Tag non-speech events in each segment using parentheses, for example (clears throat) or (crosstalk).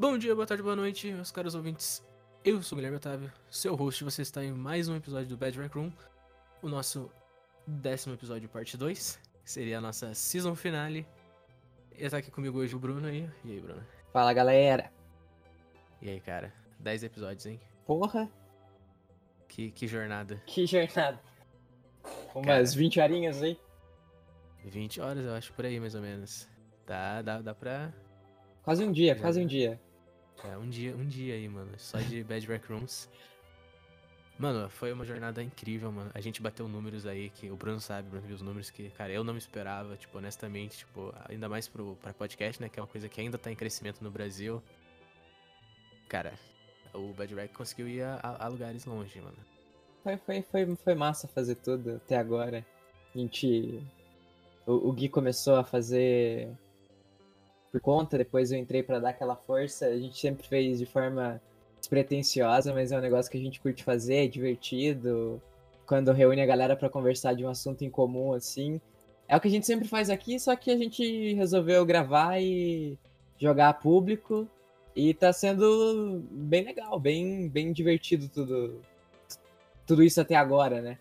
Bom dia, boa tarde, boa noite, meus caros ouvintes. Eu sou o Guilherme Otávio, seu host. Você está em mais um episódio do Bad Rec Room, o nosso décimo episódio, parte 2. que Seria a nossa season finale. E tá aqui comigo hoje o Bruno aí. E aí, Bruno? Fala galera. E aí, cara? 10 episódios, hein? Porra, Que, que jornada. que jornada. Umas Cara. 20 horinhas aí. 20 horas, eu acho, por aí, mais ou menos. Dá, dá, dá pra. Quase um dia, Já quase um dia. É, um dia, um dia aí, mano. Só de Bad Rec Rooms. Mano, foi uma jornada incrível, mano. A gente bateu números aí que o Bruno sabe, o Bruno viu os números que, cara, eu não me esperava, tipo, honestamente, tipo, ainda mais pro, pra podcast, né? Que é uma coisa que ainda tá em crescimento no Brasil. Cara, o Bad Rec conseguiu ir a- a lugares longe, mano. Foi, foi, foi, foi massa fazer tudo até agora. A gente. O, o Gui começou a fazer por conta, depois eu entrei pra dar aquela força. A gente sempre fez de forma despretensiosa, mas é um negócio que a gente curte fazer, é divertido. Quando reúne a galera pra conversar de um assunto em comum, assim. É o que a gente sempre faz aqui, só que a gente resolveu gravar e jogar a público. E tá sendo bem legal, bem, bem divertido tudo, tudo isso até agora, né?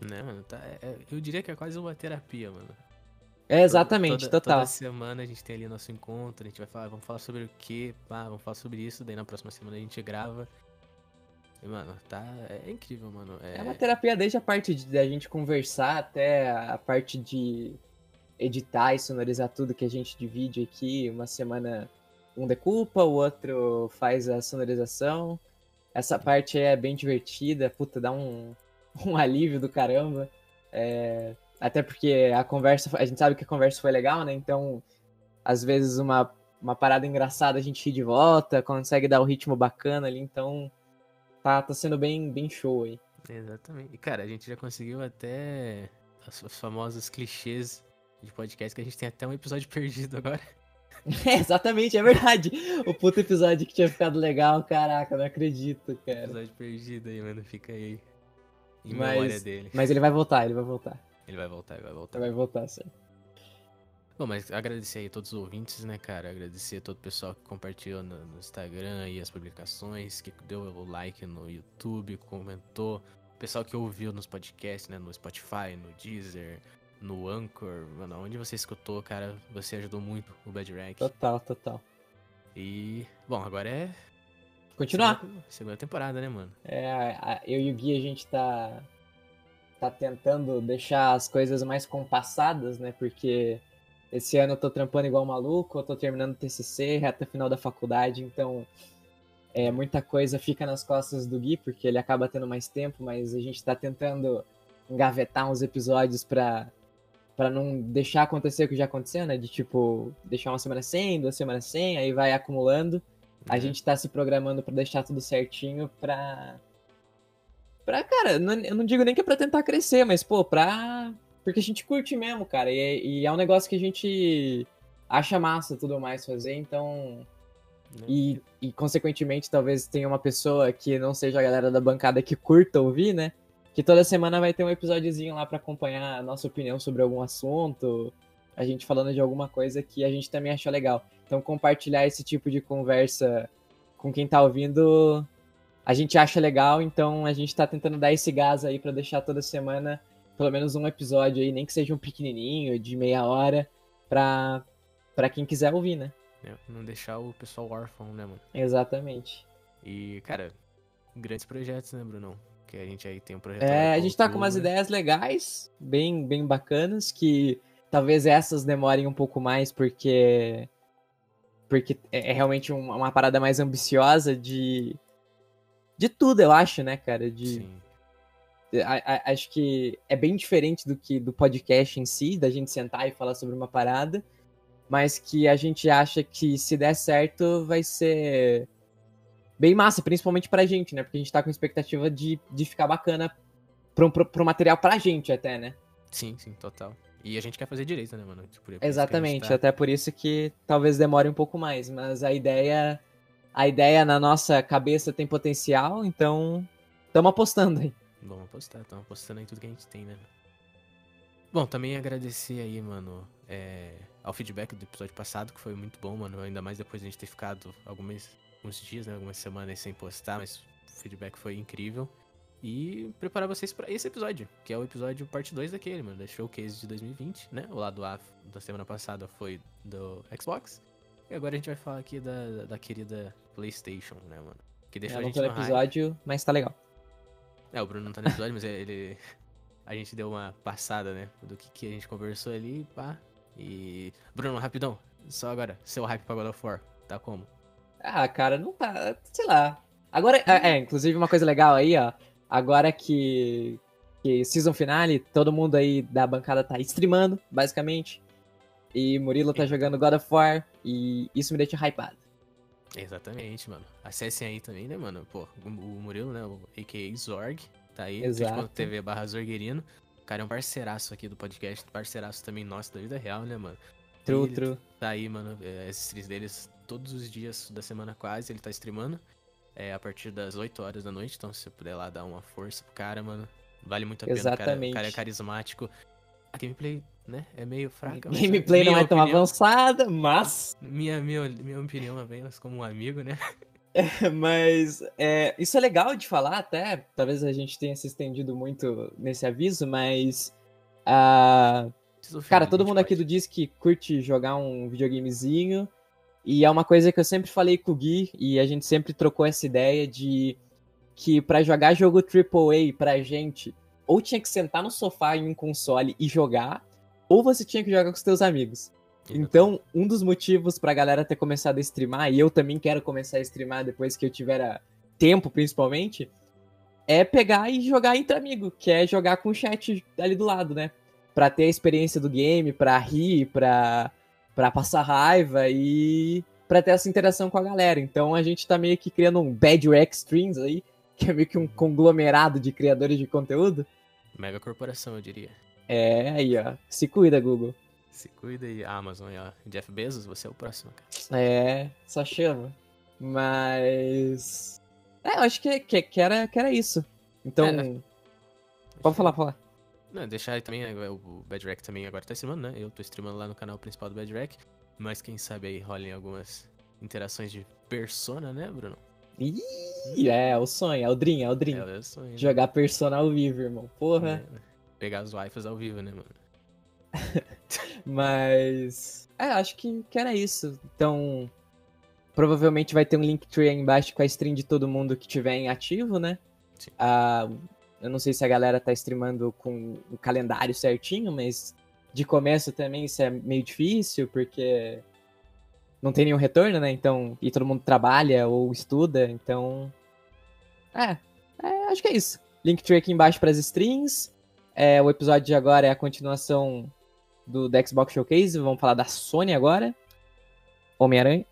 Né, mano? Tá, é- eu diria que é quase uma terapia, mano. É exatamente, toda, total. Toda semana a gente tem ali nosso encontro, a gente vai falar, vamos falar sobre o quê? Ah, vamos falar sobre isso, daí na próxima semana a gente grava. E, mano, tá. É incrível, mano. É, É uma terapia desde a parte de a gente conversar até a parte de editar e sonorizar tudo que a gente divide aqui. Uma semana um decupa, o outro faz a sonorização. Essa parte é bem divertida, puta, dá um, (laughs) um alívio do caramba. É, até porque a conversa, a gente sabe que a conversa foi legal, né? Então, às vezes uma, uma parada engraçada a gente ri de volta, consegue dar um ritmo bacana ali, então tá, tá sendo bem, bem show aí. Exatamente. E, cara, a gente já conseguiu até os, os famosos clichês de podcast, que a gente tem até um episódio (laughs) perdido agora. (laughs) É, exatamente, é verdade. O puto episódio que tinha ficado legal, caraca, não acredito, cara. Episódio perdido aí, mano. Fica aí. Em Mas- memória dele. Mas ele vai voltar, ele vai voltar. Ele vai voltar, ele vai voltar. Ele vai voltar, sim. Bom, mas agradecer aí a todos os ouvintes, né, cara? Agradecer a todo o pessoal que compartilhou no, no Instagram e as publicações, que deu o like no YouTube, comentou. O pessoal que ouviu nos podcasts, né, no Spotify, no Deezer, no Anchor, mano, onde você escutou, cara, você ajudou muito o Bad Rack. Total, total. E, bom, agora é Continuar. segunda, segunda temporada, né, mano? É, eu e o Gui, a gente tá, tá tentando deixar as coisas mais compassadas, né? Porque esse ano eu tô trampando igual maluco, eu tô terminando o TCC, reta final da faculdade, então é, muita coisa fica nas costas do Gui, porque ele acaba tendo mais tempo, mas a gente tá tentando engavetar uns episódios pra, pra não deixar acontecer o que já aconteceu, né? De tipo, deixar uma semana sem, duas semanas sem, aí vai acumulando. A É. gente tá se programando pra deixar tudo certinho pra. Pra, cara, não- eu não digo nem que é pra tentar crescer, mas, pô, pra. Porque a gente curte mesmo, cara. E, e é um negócio que a gente acha massa tudo mais fazer, então. Né? E, e, consequentemente, talvez tenha uma pessoa que não seja a galera da bancada que curta ouvir, né? Que toda semana vai ter um episódiozinho lá pra acompanhar a nossa opinião sobre algum assunto, a gente falando de alguma coisa que a gente também achou legal. Então, compartilhar esse tipo de conversa com quem tá ouvindo, a gente acha legal, então a gente tá tentando dar esse gás aí pra deixar toda semana pelo menos um episódio aí, nem que seja um pequenininho, de meia hora, pra, pra quem quiser ouvir, né? É, Não deixar o pessoal órfão, né, mano? Exatamente. E, cara, grandes projetos, né, Brunão? Que a gente aí tem um projeto. É, a gente tá com umas ideias legais, bem, bem bacanas, que talvez essas demorem um pouco mais, porque. Porque é é realmente um- uma parada mais ambiciosa de. De tudo, eu acho, né, cara? De, Sim. a- a- acho que é bem diferente do que do podcast em si, da gente sentar e falar sobre uma parada, mas que a gente acha que se der certo vai ser bem massa, principalmente pra gente, né? Porque a gente tá com expectativa de, de ficar bacana pro, pro, pro material pra gente até, né? Sim, sim, total. E a gente quer fazer direito, né, mano? Tipo, por isso que a gente Exatamente, tá- até por isso que talvez demore um pouco mais, mas a ideia a ideia na nossa cabeça tem potencial, então estamos apostando aí. Vamos apostar, estamos apostando em tudo que a gente tem, né? Bom, também agradecer aí, mano, é, ao feedback do episódio passado, que foi muito bom, mano. Ainda mais depois de a gente ter ficado alguns, alguns dias, né? Algumas semanas sem postar, mas o feedback foi incrível. E preparar vocês para esse episódio, que é o episódio parte 2 daquele, mano, da Showcase de 2020, né? O lado A da semana passada foi do Xbox. E agora a gente vai falar aqui da, da querida PlayStation, né, mano? Que deixou É, a gente no hype. episódio, mas tá legal. É, o Bruno não tá no episódio, mas ele. A gente deu uma passada, né? Do que, que a gente conversou ali, pá. E. Bruno, rapidão. Só agora, seu hype pra God of War. Tá como? Ah, cara, não tá. Sei lá. Agora. É, é, inclusive uma coisa legal aí, ó. Agora que. Que season finale, todo mundo aí da bancada tá streamando, basicamente. E Murilo tá jogando God of War. E isso me deixa hypado. Exatamente, mano. Acessem aí também, né, mano? Pô, o Murilo, né? O a.k.a. Zorg. Tá aí. Exato. TV barra Zorguerino. O cara é um parceiraço aqui do podcast. Parceiraço também nosso da vida real, né, mano? True, Ele true. Tá aí, mano. É, as streams deles todos os dias da semana quase, ele tá streamando. É, a partir das 8 horas da noite, então se você puder lá dar uma força pro cara, mano. Vale muito a pena. O cara, o Exatamente. cara é carismático. A gameplay, né, é meio fraca. mas Gameplay não é tão opinião- avançada, mas. Minha, minha, minha opinião apenas como um amigo, né? (laughs) Mas é, isso é legal de falar até. Talvez a gente tenha se estendido muito nesse aviso, mas. ah, Cara, todo mundo aqui do Diz que curte jogar um videogamezinho. E é uma coisa que eu sempre falei com o Gui, e a gente sempre trocou essa ideia de que pra jogar jogo AAA pra gente, ou tinha que sentar no sofá em um console e jogar, ou você tinha que jogar com os teus amigos. Então, um dos motivos pra galera ter começado a streamar, e eu também quero começar a streamar depois que eu tiver tempo, principalmente, é pegar e jogar entre amigos, que é jogar com o chat ali do lado, né? Pra ter a experiência do game, pra rir, pra, pra passar raiva e pra ter essa interação com a galera. Então a gente tá meio que criando um Bad Rex Streams aí, (laughs) que é meio que um conglomerado de criadores de conteúdo. Mega corporação, eu diria. É, aí ó, se cuida, Google. Se cuida e Amazon, ó. Jeff Bezos, você é o próximo, cara. É, só chama. Mas. É, eu acho que, que, que era, que era isso. Então. É. Pode falar, falar. Não, deixar aí também, né, o Bad Rack também agora tá streamando, né? Eu tô streamando lá no canal principal do Bad Rack. Mas quem sabe aí rolem algumas interações de persona, né, Bruno? Ih, é, o sonho, é o Dream, é o Dream. É, eu sonho, né? Jogar Persona ao vivo, irmão. Porra. É, pegar os waifus ao vivo, né, mano? (laughs) Mas. É, acho que, que era isso. Então. Provavelmente vai ter um Linktree aí embaixo com a stream de todo mundo que tiver em ativo, né? Sim. Ah, eu não sei se a galera tá streamando com o calendário certinho, mas de começo também isso é meio difícil, porque não tem nenhum retorno, né? Então, e todo mundo trabalha ou estuda, então. É, é acho que é isso. Linktree aqui embaixo para as streams. É, o episódio de agora é a continuação do, do Xbox Showcase. Vamos falar da Sony agora. Homem-Aranha.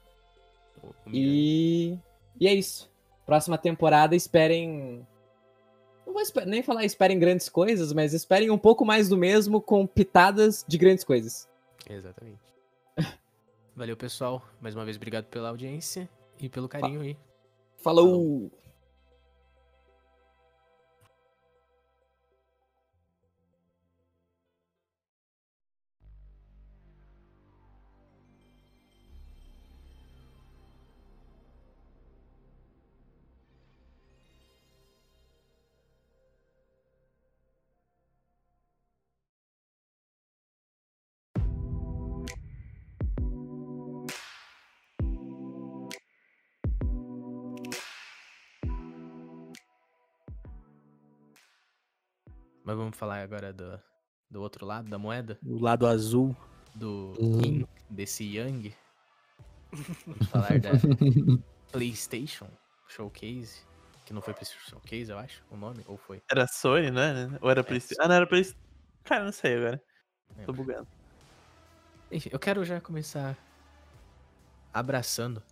O E. E é isso. Próxima temporada, esperem. Não vou esper- nem falar esperem grandes coisas, mas esperem um pouco mais do mesmo com pitadas de grandes coisas. Exatamente. (laughs) Valeu, pessoal. Mais uma vez, obrigado pela audiência e pelo carinho aí. Falou! Mas vamos falar agora do, do outro lado da moeda, O lado azul. do Hum. Yin, desse Yang. Vamos falar da (laughs) PlayStation Showcase, que não foi PlayStation Showcase, eu acho, o nome, ou foi? Era Sony, né? Ou era PlayStation? Ah, não era PlayStation. Cara, não sei agora. Tô bugando. Enfim, eu quero já começar abraçando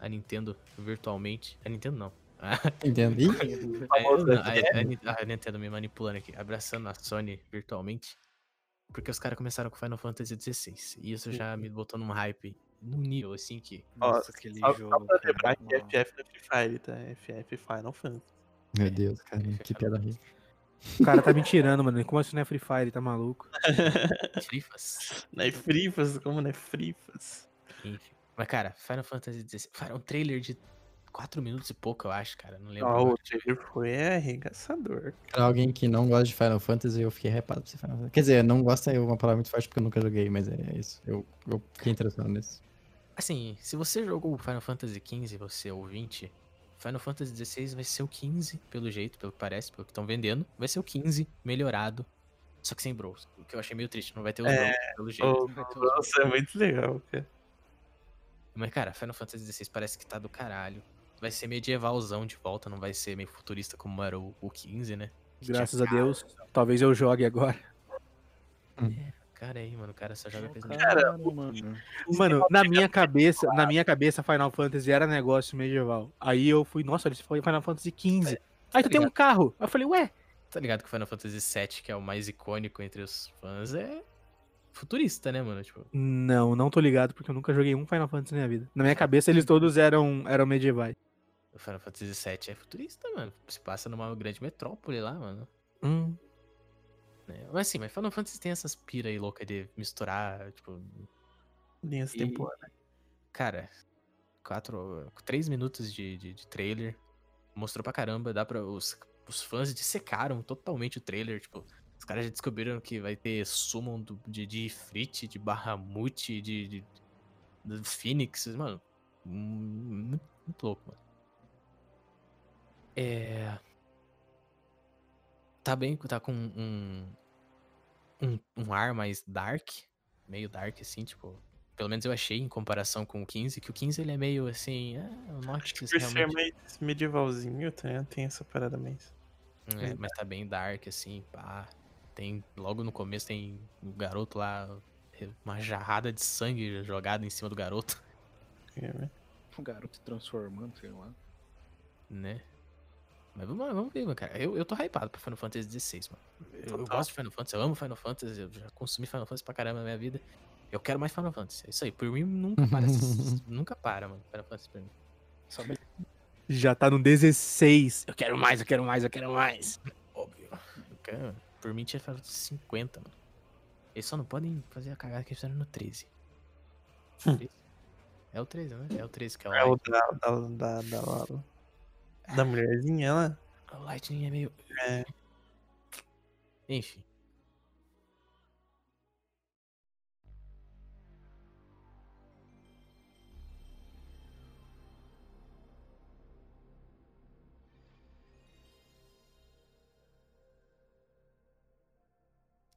a Nintendo virtualmente. A Nintendo não. (laughs) Famoso não, a- Nintendo me manipulando aqui. Abraçando a Sony virtualmente. Porque os caras começaram com Final Fantasy XVI. E isso já me botou num hype, num nível assim que. Nossa, aquele Só, jogo. só pra cara, lembrar que. FF não é Free Fire, tá? FF Final Fantasy. Meu Deus, cara, que piada horrível. O cara tá me tirando, mano. Como assim não é Free Fire? Tá maluco? (laughs) Frifas. Não é frifas, como não é frifas? Enfim. Mas, cara, Final Fantasy XVI. Cara, um trailer de 4 minutos e pouco, eu acho, cara. Não lembro. Ah, o trailer foi arregaçador. Pra alguém que não gosta de Final Fantasy, eu fiquei hypado pra você Final Fantasy. Quer dizer, não gosta é uma palavra muito forte porque eu nunca joguei, mas é isso. Eu, eu fiquei interessado nisso. Assim, se você jogou Final Fantasy XV, você é ouvinte, Final Fantasy XVI vai ser o 15, pelo jeito, pelo que parece, pelo que estão vendendo. Vai ser o 15 melhorado, só que sem Bros. O que eu achei meio triste, não vai ter os É, Bros, pelo jeito. Oh, nossa, é muito legal, cara. Mas, cara, Final Fantasy XVI parece que tá do caralho. Vai ser medievalzão de volta, não vai ser meio futurista como era o, o 15, né? Graças a. Deus. Talvez eu jogue agora. Cara aí, mano, o cara só joga coisa Cara, mano. Mano, na minha cabeça, na minha cabeça, Final Fantasy era negócio medieval. Aí eu fui, nossa, eles foi Final Fantasy XV. Aí tu tem um carro. Aí eu falei, ué, Tá ligado que o Final Fantasy VII, que é o mais icônico entre os fãs, é futurista, né, mano? Tipo, Não, não tô ligado porque eu nunca joguei um Final Fantasy na minha vida. Na minha cabeça eles todos eram, eram medievais. O Final Fantasy VII é futurista, mano. Se passa numa grande metrópole lá, mano. Hum. né? Mas assim, mas Final Fantasy tem essas pira aí louca de misturar, tipo, Linhas E- temporais. Cara, quatro, três minutos de, de, de trailer. Mostrou pra caramba, dá pra. Os, os fãs dissecaram totalmente o trailer. Tipo, os caras já descobriram que vai ter summon do, de, de Ifrit, de Bahamut, de, de, de Phoenix. Mano, muito, muito louco, mano. É. Tá bem, tá com um, um, um ar mais dark. Meio dark, assim, tipo. Pelo menos eu achei em comparação com o 15, que o 15 ele é meio assim. Ah, o Noctis Por ser realmente. mais medievalzinho, tá? tem essa parada mais. É, mas tá bem dark, assim, pá. Tem. Logo no começo tem o garoto lá, uma jarrada de sangue jogada em cima do garoto, é, né? O garoto se transformando, sei lá. né? Mas vamos, lá, vamos ver, mano, cara. Eu, eu tô hypado pra Final Fantasy XVI, mano. Eu, eu gosto de Final Fantasy, eu amo Final Fantasy, eu já consumi Final Fantasy pra caramba na minha vida. Eu quero mais Final Fantasy. É isso aí. Por mim, nunca para. (laughs) nunca para, mano. Final Fantasy pra mim. Só me- Já tá no 16. Eu quero mais, eu quero mais, eu quero mais. Óbvio. Eu quero, por mim, tinha Final Fantasy 50, mano. Eles só não podem fazer a cagada que eles fizeram no 13. Hum. 13? É o 13, né? É o 13 que é o É o Light. da, da, da, da, da mulherzinha lá. O Lightning é meio. É. Enfim.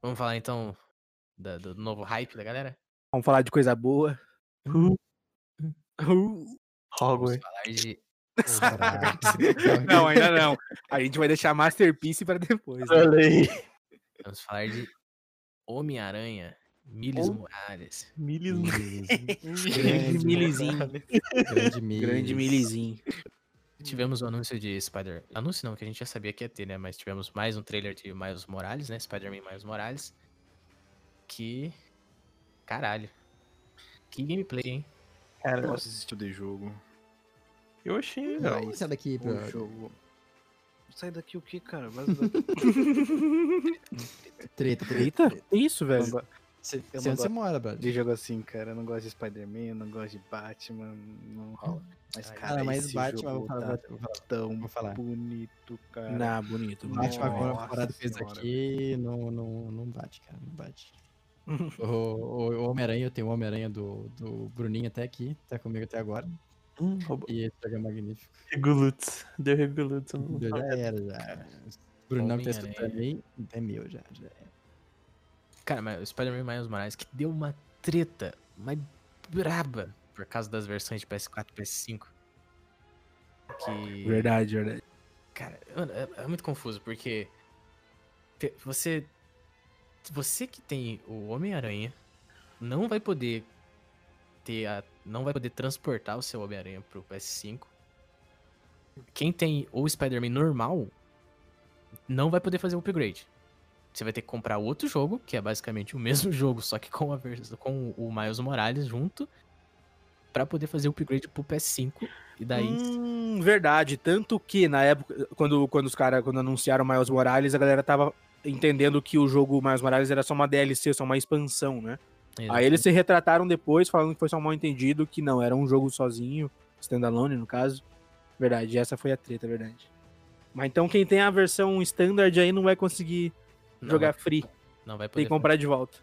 Vamos falar então da- do novo hype da galera? Vamos falar de coisa boa. Uh. Vamos Hogwarts. falar de. (laughs) Não, ainda não. A gente vai deixar Masterpiece pra depois. né? Vamos falar de Homem-Aranha, Miles Morales. Milis. Grande milizinho. Grande. Grande milizinho. (laughs) Tivemos o anúncio de Spider. Anúncio não, que a gente já sabia que ia ter, né? Mas tivemos mais um trailer de Miles Morales, né? Spider-Man Miles Morales. Que. Caralho. Que gameplay, hein? Eu Cara, gosto desse tipo de jogo. Eu achei legal. Sair daqui O pra... jogo. Sai daqui o que, cara? Daqui. (laughs) Treta, treta. Eita, isso, velho. não Você Eu você não você mora, brother? de jogo assim, cara. Eu não gosto de Spider-Man, eu não gosto de Batman, não rola. Mas, Ai, cara, Cara, mas esse Batman, jogo vou falar, tá vou falar. tão Vou falar. bonito, cara. Não, bonito. bonito. Batman agora Nossa fora fez aqui, não, não, não bate, cara, não bate. (laughs) o o- o Homem-Aranha, eu tenho o Homem-Aranha do, do Bruninho até aqui, tá comigo até agora. Hum, roubou. E esse jogo é magnífico. Regulutz. Deu Regulutz. eu não- Já era, já. O Brunão que tá escutando aí, é meu já. já é. Cara, mas o Spider-Man Miles Morales que deu uma treta, mais braba, por causa das versões de PS4 e PS5. Que. Verdade, verdade. Cara, mano, é, é muito confuso, porque te- você. Você que tem o Homem-Aranha não vai poder ter a. Não vai poder transportar o seu Homem-Aranha pro PS5. Quem tem o Spider-Man normal não vai poder fazer o upgrade. Você vai ter que comprar outro jogo, que é basicamente o mesmo (laughs) jogo, só que com, a com o Miles Morales junto, pra poder fazer o upgrade pro PS5 E daí. Hum, verdade. Tanto que na época, quando, quando os caras quando anunciaram Miles Morales, a galera tava entendendo que o jogo Miles Morales era só uma DLC, só uma expansão, né? Aí eles se retrataram depois, falando que foi só um mal entendido, que não, era um jogo sozinho, standalone no caso. Verdade, essa foi a treta, verdade. Mas então quem tem a versão standard aí não vai conseguir Não jogar vai- free, Não vai poder. tem que comprar de volta.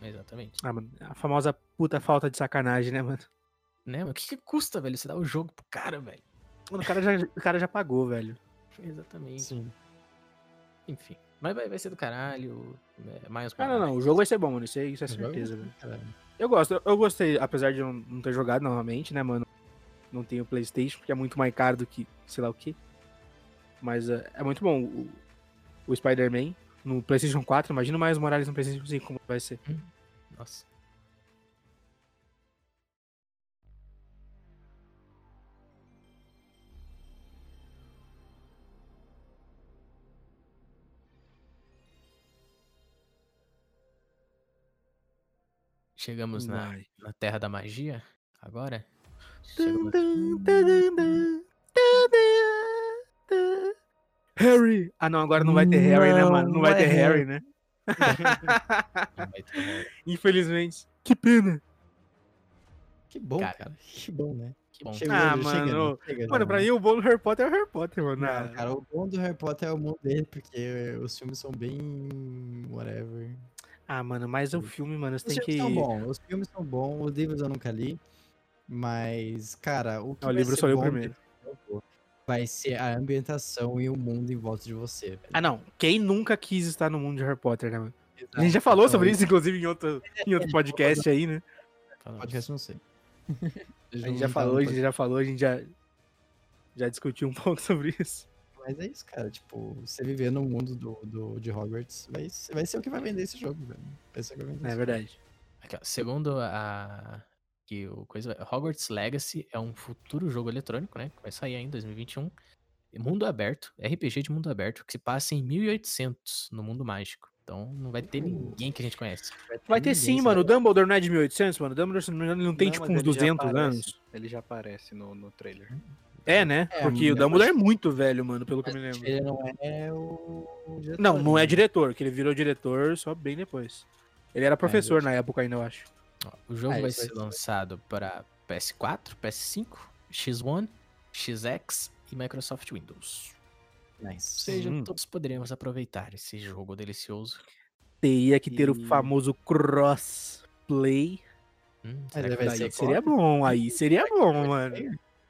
Exatamente. Ah, mano, a famosa puta falta de sacanagem, né, mano? Né, mas o que, que custa, velho? Você dá o jogo pro cara, velho. Mano, o cara já, o cara já pagou, velho. Exatamente. Sim. Enfim. Mas vai, vai ser do caralho. É, mais Ah, não, não, o jogo vai ser bom, mano, isso é, isso é jogo- certeza, velho. Eu gosto, eu- eu gostei, apesar de eu não- não ter jogado novamente, né, mano? Não tenho Playstation, porque é muito mais caro do que sei lá o que. Mas é, é muito bom o, o Spider-Man no Playstation 4. Imagina o Miles Morales no Playstation 5, como vai ser. Nossa. Chegamos na, Vai. na Terra da Magia, agora. Chegamos... Harry! Ah, não, agora não vai ter Harry, né, mano? Não vai ter Harry, né? (laughs) Infelizmente. Que pena. Que bom, Cara. cara. Que bom, né? Que bom. Chegou, Ah, chega, mano. né? Chega, Mano, né? pra mim o bom do Harry Potter é o Harry Potter, mano. Não, Ah, cara, o bom do Harry Potter é o mundo dele, porque os filmes são bem. whatever. Ah, mano, mas o filme, mano, você Os tem filmes que. são bons, os filmes são bons, os livros eu nunca li. Mas, cara, o que Ah, o livro só li o primeiro. vai ser a ambientação e o mundo em volta de você. velho. Ah, não. Quem nunca quis estar no mundo de Harry Potter, né, mano? A Exato. gente já falou Então, sobre isso, inclusive, em outro, em outro (laughs) podcast aí, né? Podcast não sei. A gente já falou, a gente já falou, a gente já, já discutiu um (laughs) pouco sobre isso. Mas é isso, cara. Tipo, você viver no mundo do, do, de Hogwarts vai, ser- vai ser o que vai vender esse jogo, velho. Vai ser o que vai vender. É verdade. Aqui, ó, segundo a que o coisa Hogwarts Legacy é um futuro jogo eletrônico, né? Que vai sair aí em 2021. E Mundo aberto, RPG de mundo aberto, que se passa em 1800 no mundo mágico. Então não vai ter Uh. ninguém que a gente conhece. Vai ter ninguém, sim, sabe? mano. O Dumbledore não é de 1800, mano. O Dumbledore, não não tem, Não, tipo, uns ele já 200 aparece, anos. Ele já aparece no, no trailer. É, né? É, Porque o eu Dumbledore é acho- muito velho, mano, pelo que eu me lembro. Ele não é o. diretor, Não, não é né? diretor, que ele virou diretor só bem depois. Ele era professor na época ainda, eu acho. O jogo Ah, vai ser lançado para PS4, PS5, X1, XX e Microsoft Windows. Ou Nice. seja, Hum. todos poderemos aproveitar esse jogo delicioso. Teria que ter o E- famoso crossplay. Hum, será que vai ser seria bom, aí seria bom, mano.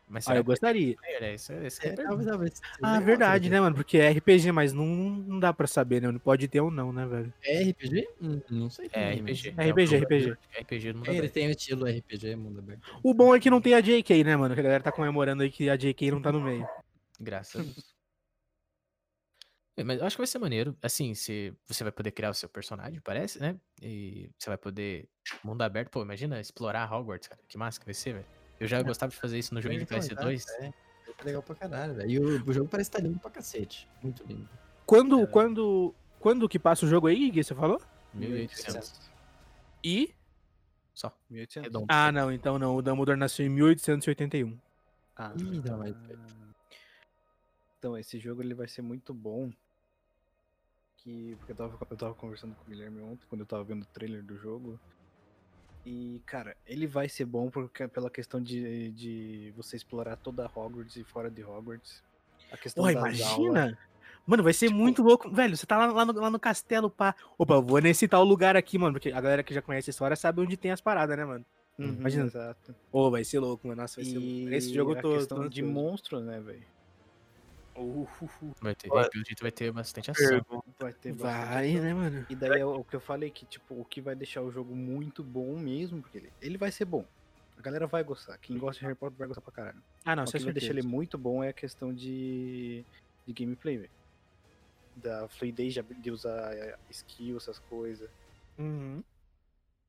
Mas Ah, eu gostaria. é, isso, é- isso eu É, pergunto. talvez, talvez. Ah, verdade, né, mano? Porque é RPG, mas não, não dá pra saber, né? Pode ter ou não, né, velho? É RPG? Hum, não sei. É RPG. É RPG, o- RPG. RPG do mundo É, ele tem o estilo RPG, mundo aberto. O bom é que não tem a JK, né, mano? Que a galera tá comemorando aí que a JK não tá no meio. Graças a Deus. (laughs) É, Mas eu acho que vai ser maneiro. Assim, se você vai poder criar o seu personagem, parece, né? E você vai poder. Mundo aberto, pô, imagina explorar Hogwarts, cara. Que massa que vai ser, velho. Eu já gostava de fazer isso no joguinho de Então, PS2. tá, É, é legal pra caralho, velho. E o, o jogo parece estar lindo pra cacete. Muito lindo. Quando, É. quando, quando que passa o jogo aí, Gui, você falou? 1800. E? Só. 1800. Redondo. Ah, não, então não. O Dumbledore nasceu em 1881. Ah, Ih, não, mas- Então, esse jogo ele vai ser muito bom. Que, porque eu tava, eu tava conversando com o Guilherme ontem, quando eu tava vendo o trailer do jogo. E, cara, ele vai ser bom porque, pela questão de, de você explorar toda a Hogwarts e fora de Hogwarts. A questão Pô, aulas. imagina! Mano, vai ser Tipo- muito louco. Velho, você tá lá, lá no, lá no castelo, pá. Opa, vou nesse tal lugar aqui, mano. Porque a galera que já conhece a história sabe onde tem as paradas, né, mano? Uhum, Imagina. Exato. Ô, vai ser louco, mano. Nossa, vai ser E louco. Esse jogo eu a tô. questão tô de monstros, né, velho? Vai ter, Olha. pelo jeito vai ter bastante ação. Vai ter bastante Vai, ação. né, mano? E daí é o que eu falei, que tipo, o que vai deixar o jogo muito bom mesmo, porque ele, ele vai ser bom. A galera vai gostar. Quem gosta de Harry Potter vai gostar pra caralho. Ah, não, o é que vai deixar ele muito bom é a questão de, de gameplay, velho. Da fluidez de, de usar eh, skill, essas coisas. Uhum.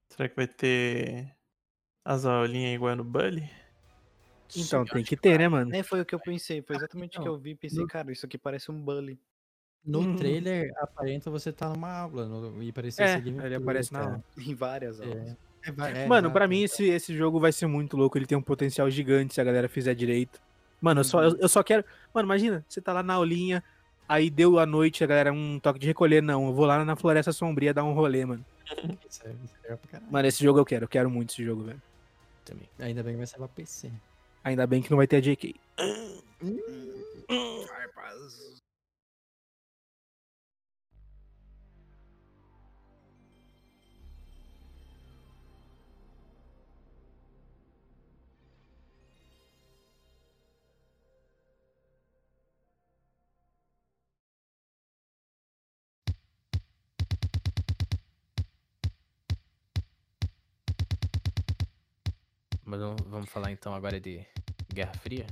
Será que vai ter as aulinhas igual no Bully? Então, tem que ter, né, mano? É, foi o que eu pensei, foi exatamente o que eu vi e pensei, no- cara, isso aqui parece um bully. No Uhum. trailer, aparenta você tá numa aula no, e parecia É, ele aparece na. (laughs) Em várias aulas. É. É, é, Mano, pra mim esse, esse jogo vai ser muito louco. Ele tem um potencial gigante se a galera fizer direito. Mano, eu só, eu, eu só quero. Mano, imagina, você tá lá na aulinha, aí deu a noite, a galera, um toque de recolher. Não, eu vou lá na Floresta Sombria dar um rolê, mano. (laughs) Isso é- isso é. Mano, esse jogo eu quero, eu quero muito esse jogo, velho. Também. Ainda bem que vai ser pra PC. Ainda bem que não vai ter a JK. Mas vamos- falar então agora de Guerra Fria?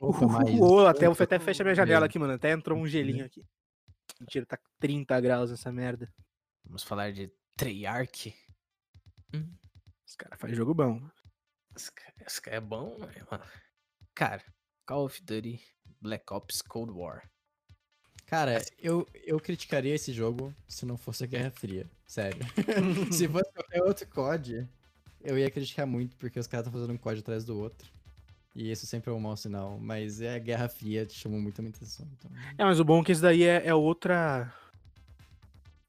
Opa, mas- Uou, até, até fecha minha janela aqui, mano. Até entrou um gelinho (laughs) aqui. Mentira, tá 30 graus essa merda. Vamos falar de Treyarch. Os caras fazem jogo bom. Esse cara, esse cara é bom, né, mano? Cara, Call of Duty Black Ops Cold War. Cara, eu, eu criticaria esse jogo se não fosse a Guerra Fria. Sério. (laughs) (laughs) se fosse qualquer outro COD, eu ia criticar muito, porque os caras estão fazendo um COD atrás do outro. E isso sempre é um mau sinal. Mas é a Guerra Fria, te chamou muito a minha atenção. Então... É, mas o bom é que esse daí é, é outra.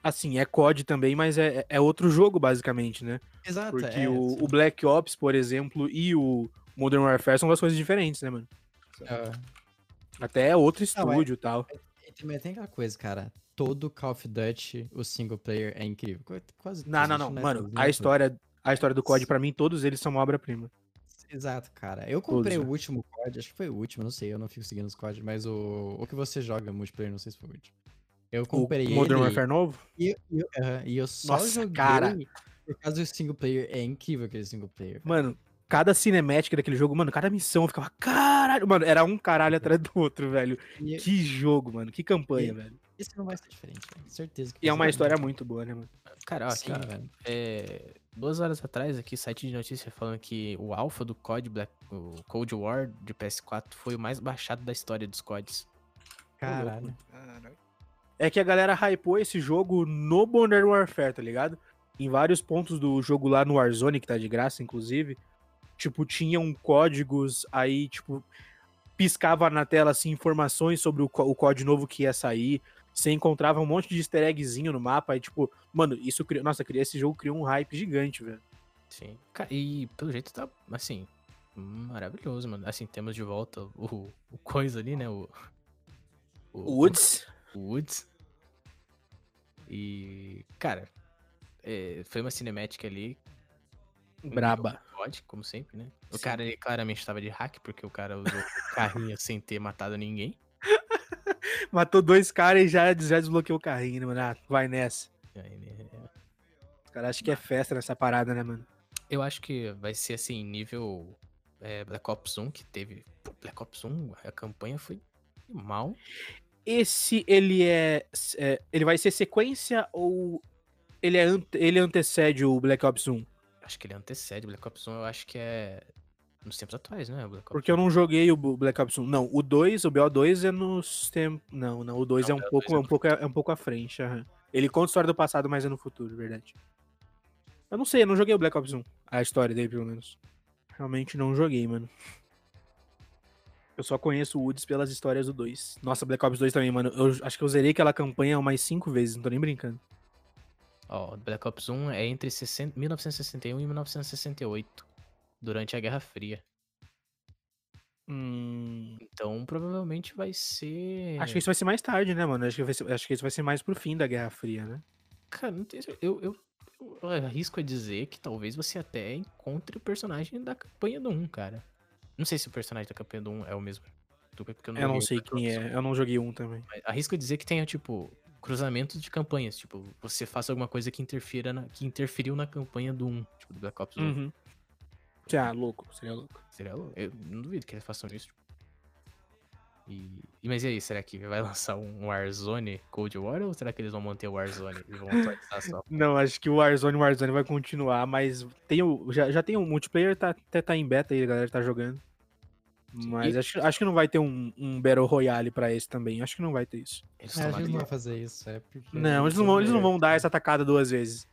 Assim, é COD também, mas é, é outro jogo, basicamente, né? Exato, Porque é, o, o Black Ops, por exemplo, e o Modern Warfare são duas coisas diferentes, né, mano? Ah, Até é outro é- estúdio e tal. e também tem aquela coisa, cara. Todo Call of Duty, o single player, é incrível. Qu- Quase Não, não, não. Mano, a história, a história do COD, pra mim, todos eles são uma obra-prima. Exato, cara. Eu comprei Todos, o último COD, acho que foi o último, não sei, eu não fico seguindo os COD, mas o, o que você joga multiplayer, não sei se foi o último. Eu O comprei Modern ele Warfare novo? e, e eu- aham, e eu só Nossa, joguei cara. por causa do single player. É incrível aquele single player. Mano, cada cinemática daquele jogo, mano, cada missão eu ficava, caralho. Mano, era um caralho atrás do outro, velho. E, Que jogo, mano. Que campanha, E- velho. Esse não vai ser diferente, velho. Certeza que E é uma história muito boa, né, mano? Cara, ó, Sim, aqui, velho. é, duas horas atrás, aqui, site de notícia falando que o alpha do COD Black, o Cold War de PS4 foi o mais baixado da história dos CODs. Caralho. Caralho. É que a galera hypou esse jogo no Modern Warfare, tá ligado? Em vários pontos do jogo lá no Warzone, que tá de graça, inclusive, tipo, tinham códigos, aí, tipo, piscava na tela, assim, informações sobre o, o código novo que ia sair. Você encontrava um monte de easter eggzinho no mapa, aí, tipo, mano, isso criou. Nossa, criou- esse jogo criou um hype gigante, velho. Sim. E pelo jeito tá, assim, maravilhoso, mano. Assim, temos de volta o, o coisa ali, né? O, O Woods. o Woods. E, cara, é, foi uma cinemática ali. Braba. COD, como sempre, né? O Sim. cara ele claramente tava de hack, porque o cara usou o carrinho (laughs) sem ter matado ninguém. Matou dois caras e já, já desbloqueou o carrinho, né, mano? Ah, vai nessa. Os caras acham que é festa nessa parada, né, mano? Eu acho que vai ser assim, nível é, Black Ops 1, que teve. Pô, Black Ops 1, a campanha foi mal. Esse, ele é, é- Ele vai ser sequência ou. Ele, é ele antecede o Black Ops 1? Acho que ele antecede. Black Ops 1 eu acho que é. Nos tempos atuais, né? Porque eu não joguei o Black Ops 1. Não, o 2, o BO2 é nos tempos. Não, não, o 2 Não, é um o BO2 pouco, é é um pouco, é um pouco à frente. aham. Ele conta a história do passado, mas é no futuro, verdade. Eu não sei, eu não joguei o Black Ops 1. A história dele, pelo menos. Realmente não joguei, mano. Eu só conheço o Woods pelas histórias do 2. Nossa, Black Ops 2 também, mano. Eu acho que eu zerei aquela campanha umas 5 vezes, não tô nem brincando. Ó, Black Ops 1 é entre 60 1961 e 1968, durante a Guerra Fria. Hum, Então provavelmente vai ser. Acho que isso vai ser mais tarde, né, mano? Acho que, vai ser- acho que isso vai ser mais pro fim da Guerra Fria, né? Cara, não tenho certeza. Eu, eu, eu arrisco a dizer que talvez você até encontre o personagem da campanha do 1, cara. Não sei se o personagem da campanha do 1 é o mesmo. Porque eu não, Eu não sei quem Ops 1. é. Eu não joguei um também. Mas Arrisco a dizer que tenha, tipo, cruzamentos de campanhas. Tipo, você faça alguma coisa que interfira na, que interferiu na campanha do 1, tipo, do Black Ops 1. Uhum. Ah, louco, seria louco. Seria louco. Eu não duvido que eles façam isso. tipo. E, e- mas e aí, será que vai (laughs) lançar um Warzone Cold War ou será que eles vão manter o Warzone e vão atualizar só? (laughs) Não, acho que o Warzone, o Warzone vai continuar, mas tem o, já, já tem o multiplayer, tá, até tá em beta aí, a galera tá jogando. Mas E- acho, acho que não vai ter um, um Battle Royale pra esse também. Acho que não vai ter isso. Eles É, gente não vai fazer isso, é porque. Não, eles não vão, eles não vão dar essa tacada duas vezes.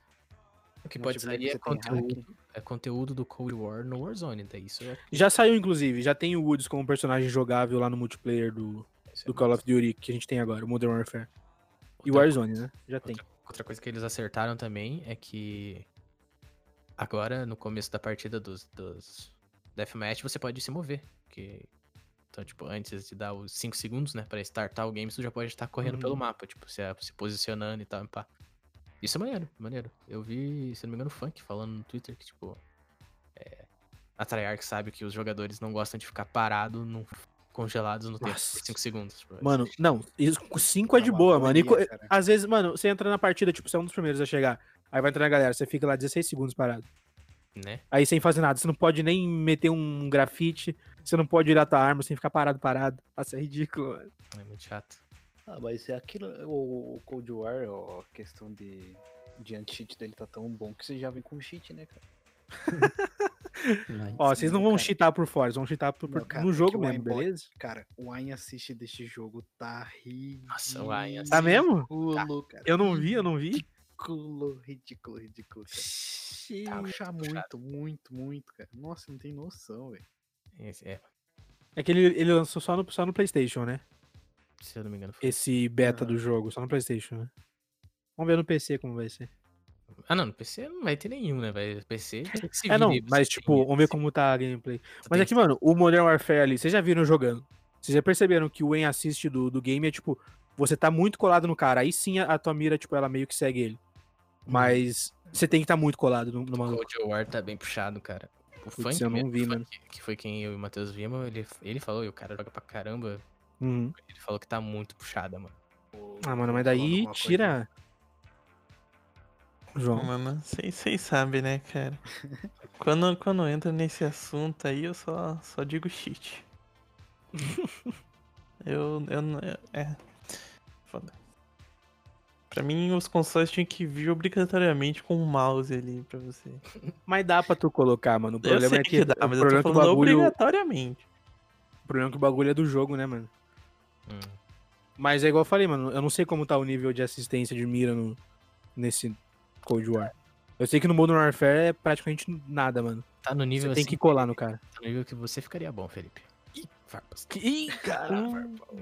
O que pode sair é conteúdo, é conteúdo do Cold War no Warzone, daí isso é. Já saiu, inclusive, já tem o Woods como personagem jogável lá no multiplayer do, é do Call of Duty que a gente tem agora, o Modern Warfare. E o Outra Warzone, né? Já tem. Outra, outra coisa que eles acertaram também é que agora, no começo da partida dos, dos Deathmatch, você pode se mover. Que, então, tipo, antes de dar os 5 segundos, né, pra startar o game, você já pode estar correndo Uhum. pelo mapa, tipo, se, se posicionando e tal, e pá. Isso é maneiro, maneiro. Eu vi, se não me engano, o Funk falando no Twitter que, tipo, é, a Treyarch sabe que os jogadores não gostam de ficar parado no, congelados no tempo Nossa. por 5 segundos. tipo, Mano, não, 5 é de uma boa, mano. E, às vezes, mano, você entra na partida, tipo, você é um dos primeiros a chegar. Aí vai entrar na galera, você fica lá 16 segundos parado. né? Aí sem fazer nada. Você não pode nem meter um grafite, você não pode ir a tua arma sem ficar parado, parado. Nossa, é ridículo, mano. É muito chato. Ah, mas é aquilo. O, o Cold War, ó, a questão de, de anti-cheat dele tá tão bom que você já vem com cheat, né, cara? Ó, vocês não vão cara. cheatar por fora, vocês vão cheatar por, Não, por- cara, no é jogo mesmo, beleza? Cara, o Aim assist deste jogo tá ridículo. Nossa, o assist- Tá mesmo? Ridículo, cara. Eu não vi, eu não vi. Ridículo, ridículo, ridículo. Cara. Tá puxar muito, muito, muito, cara. Nossa, não tem noção, velho. É, É que ele, ele lançou só no, só no PlayStation, né? Se eu não me engano. Foi. Esse beta Aham. do jogo, só no PlayStation, né? Vamos ver no PC como vai ser. Ah, não, no PC não vai ter nenhum, né? Vai PC que É, não, mas tipo, vamos ver você- como tá a gameplay. Mas é que, mano, o Modern Warfare ali, vocês já viram jogando. Vocês já perceberam que o aim assist do, do game é tipo, você tá muito colado no cara, aí sim a, a tua mira, tipo, ela meio que segue ele. Mas você tem que estar muito colado no, no O maluco. Cold War tá bem puxado, cara. O Putz, Funk, eu não vi, o mano. Funk, que foi quem eu e o Matheus vimos, ele, ele falou, e o cara joga pra caramba, Uhum. ele falou que tá muito puxada, mano. Ah, mano, mas daí coisa. tira. João. Mano, vocês sabem, né, cara? quando, quando entra nesse assunto aí, eu só, só digo cheat. (laughs) eu, eu não. É. Foda. Pra mim, os consoles tinham que vir obrigatoriamente com um mouse ali pra você. Mas dá pra tu colocar, mano. O Eu problema sei é que, que dá, o mas eu tô é que o falando bagulho, obrigatoriamente. o problema é que o bagulho é do jogo, né, mano? Hum. Mas é igual eu falei, mano. Eu não sei como tá o nível de assistência de mira no, nesse Cold War. Eu sei que no Modern Warfare é praticamente nada, mano. Tá no nível Você tem assim, que colar no cara. tá no nível que você ficaria bom, Felipe. Ih, farpas. Ih, cara.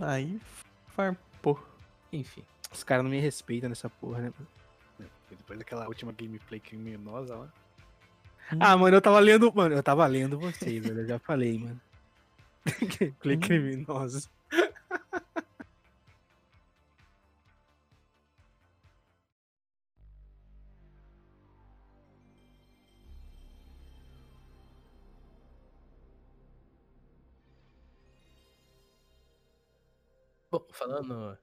Aí, farpou. Enfim. Os caras não me respeitam nessa porra, né? mano? E Depois daquela última gameplay criminosa lá. Ah, mano, eu tava lendo. Mano, eu tava lendo vocês, velho. Eu já falei, mano. (laughs) Gameplay Hum. criminoso. Bom, falando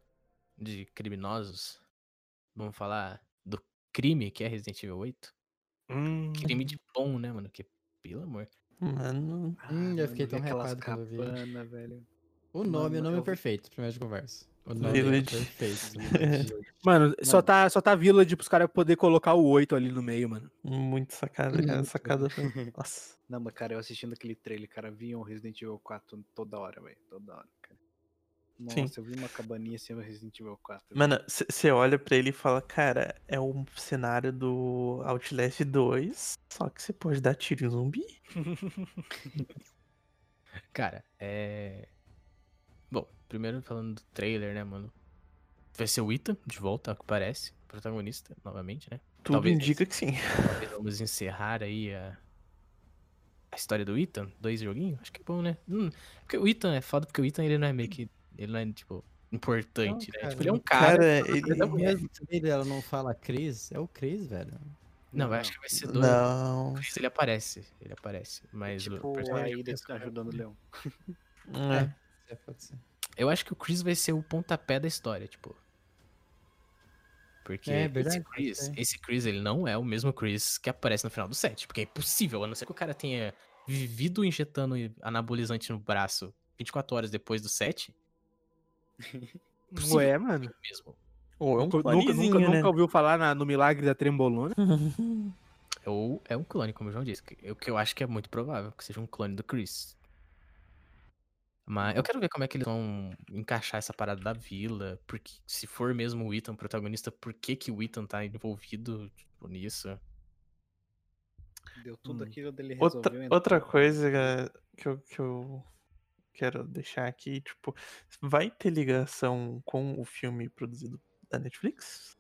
de criminosos, vamos falar do crime que é Resident Evil 8. Hum. Crime de bom, né, mano? Que, pelo amor. Mano, Hum, eu Ah, fiquei mano, tão aquelas hypado quando eu vi. cabana, velho. O nome é o Mano, nome eu vi- perfeito, primeiro de conversa. O nome é Village. perfeito. (laughs) Mano, só Mano. tá, só tá Village pros caras poder colocar o 8 ali no meio, mano. muito sacada, cara. Sacada. (laughs) Nossa. Não, mas cara, eu assistindo aquele trailer, cara, vi um Resident Evil 4 toda hora, velho. Toda hora, cara. Nossa, Sim. eu vi uma cabaninha sendo Resident Evil 4. velho. Mano, você olha pra ele e fala, cara, é um cenário do Outlast 2, só que você pode dar tiro em zumbi. (laughs) Cara, é. Bom, primeiro falando do trailer, né, mano? Vai ser o Ethan, de volta, ao que parece. Protagonista, novamente, né? Tudo Talvez- indica que sim. Talvez vamos encerrar aí a. A história do Ethan, dois joguinhos, acho que é bom, né? Hum, porque o Ethan é foda porque o Ethan ele não é meio que. Ele não é, tipo, importante, Não, né? cara, Tipo, ele é um cara. Cara, ele ele- é. Mesmo se ela não fala Cris, é o Cris, velho. Não, eu acho que vai ser dois. Não. O Chris, ele aparece. Ele aparece. Mas o tipo, personagem- a Ida ajudando o Leão. É. É, pode ser. Eu acho que o Chris vai ser o pontapé da história, tipo. Porque É verdade, esse, Chris, ser. esse Chris, ele não é o mesmo Chris que aparece no final do set. Porque é impossível, a não ser que o cara tenha vivido injetando anabolizante no braço 24 horas depois do set. Impossível Ué, mano. mesmo. Ou é um Nunca, nunca, né? nunca ouviu falar na- no milagre da trembolona? (laughs) Ou é um clone, como o João disse. que- O que eu acho que é muito provável que seja um clone do Chris. Mas eu quero ver como é que eles vão encaixar essa parada da vila. Porque se for mesmo o Ethan protagonista, por que, que o Ethan tá envolvido tipo, nisso? Deu tudo Hum. aquilo dele Outra, resolveu entrar. outra coisa que eu, que eu quero deixar aqui, tipo, vai ter ligação com o filme produzido da Netflix?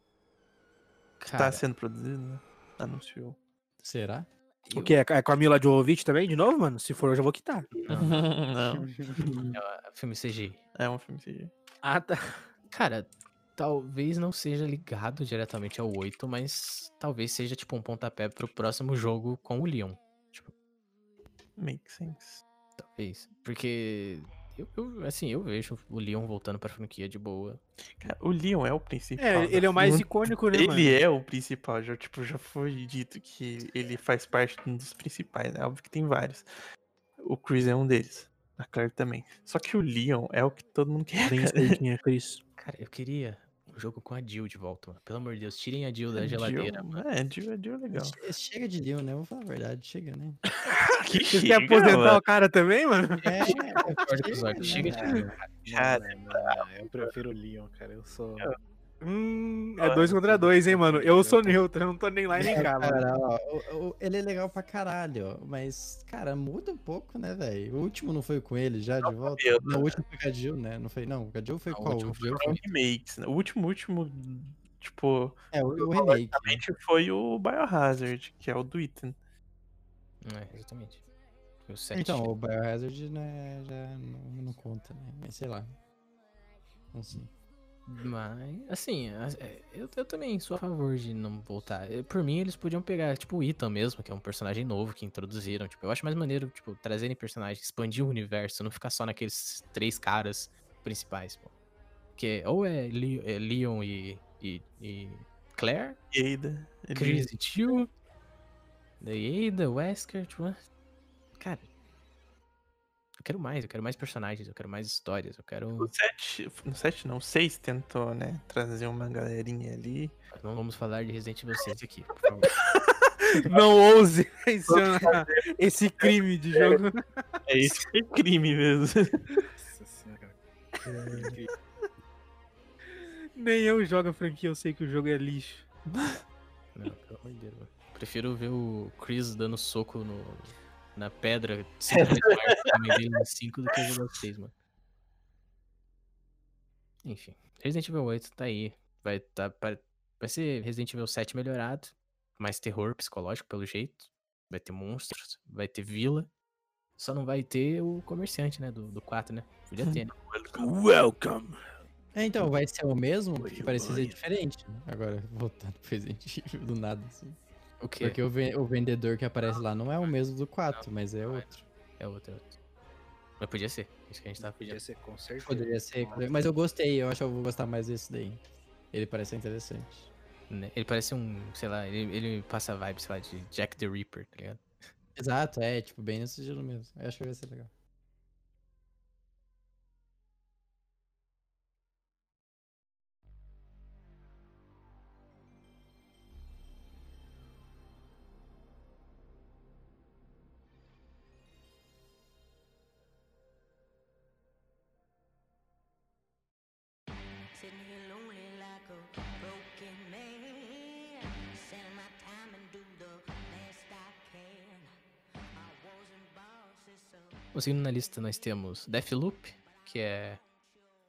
Que Cara, tá sendo produzido, né? Anunciou. Será? O que? É com a Mila Jovovich também, de novo, mano? Se for, eu já vou quitar. Não, (laughs) É filme CGI. é um filme CGI. Ah, tá. (laughs) Cara, talvez não seja ligado diretamente ao 8, mas talvez seja tipo um pontapé pro próximo jogo com o Leon. Tipo, Make sense. Talvez. Porque eu, eu- assim, eu vejo o Leon voltando pra franquia de boa. Cara, o Leon é o principal. É, da ele é o mais franquia. icônico, né, mano? Ele é o principal, já, tipo, já foi dito que ele faz parte de um dos principais, né? Óbvio que tem vários. O Chris é um deles. A Claire também. Só que o Leon é o que todo mundo quer. Cara. é. (laughs) Cara, eu queria jogo com a Jill de volta, mano. Pelo amor de Deus, tirem a Jill da Jill- geladeira. É, Jill, é Jill é legal. Che- Chega de Leon, né? Vou falar a verdade, chega, né? (laughs) Que Você quer chega, aposentar mano. o cara também, mano? É, (laughs) Jill. Eu prefiro o Leon, cara. Eu sou. Hum, é dois contra dois, hein, mano? Eu sou neutro, eu não tô nem lá e nem cá, mano. Cara, ó, o- o- ele é legal pra caralho, ó, mas, cara, muda um pouco, né, velho? O último não foi com ele já de volta? eu- Não, o último foi com a Jill, né? Não foi, não. O Jill foi Não, o qual? último O foi Jill com São remakes, né? O último, último, tipo, É, o, o remake. né? foi o Biohazard, que é o do Ethan. É, exatamente. O 7. Então, o Biohazard né, já não, não conta, né? Mas sei lá. Não sei. Mas, assim, as- é, eu, eu também sou a favor de não voltar. Eh, Por mim, eles podiam pegar, tipo, o Ethan mesmo, que é um personagem novo que introduziram. Tipo, eu acho mais maneiro, tipo, trazerem personagens, expandir o universo, não ficar só naqueles três caras principais, pô. Que é- ou é, Le- é Leon e, e, e Claire, Ada. Chris e Jill, Ada, Wesker, tipo, ah, cara... Eu quero mais, eu quero mais personagens, eu quero mais histórias, eu quero... No 7, no 7 não, o 6 tentou, né, trazer uma galerinha ali. Não vamos falar de Resident Evil 6 aqui, por (laughs) favor. Não ouse mencionar esse crime de jogo. É isso é crime mesmo. Nossa senhora. Nem eu jogo a franquia, eu sei que o jogo é lixo. Não, pelo amor de Deus, mano. Prefiro ver o Chris dando soco no, na pedra (laughs) cinco vezes maior que o tamanho dele no 5 do que jogar o 6, mano. Enfim, Resident Evil 8 tá aí. Vai, tá, vai ser Resident Evil 7 melhorado. Mais terror psicológico, pelo jeito. Vai ter monstros, vai ter vila. Só não vai ter o comerciante, né? Do, do 4, né? Podia ter, né? (laughs) Welcome. É, então, vai ser o mesmo, porque Oi, parecia ser diferente. né? Agora, (laughs) voltando pro Resident Evil do nada, assim. O quê? Porque o, ven- o vendedor que aparece lá não é o mesmo do 4, mas é outro. É outro, é outro. Mas podia ser. Isso que a gente tava pedindo. Podia ser com certeza. Poderia ser, mas eu gostei, eu acho que eu vou gostar mais desse daí. Ele parece ser interessante. né? Ele parece um, sei lá, ele, ele passa a vibe, sei lá, de Jack the Ripper, tá ligado? Exato, é, tipo, bem nesse estilo mesmo. Eu acho que vai ser legal. Seguindo na lista, nós temos Deathloop, que é.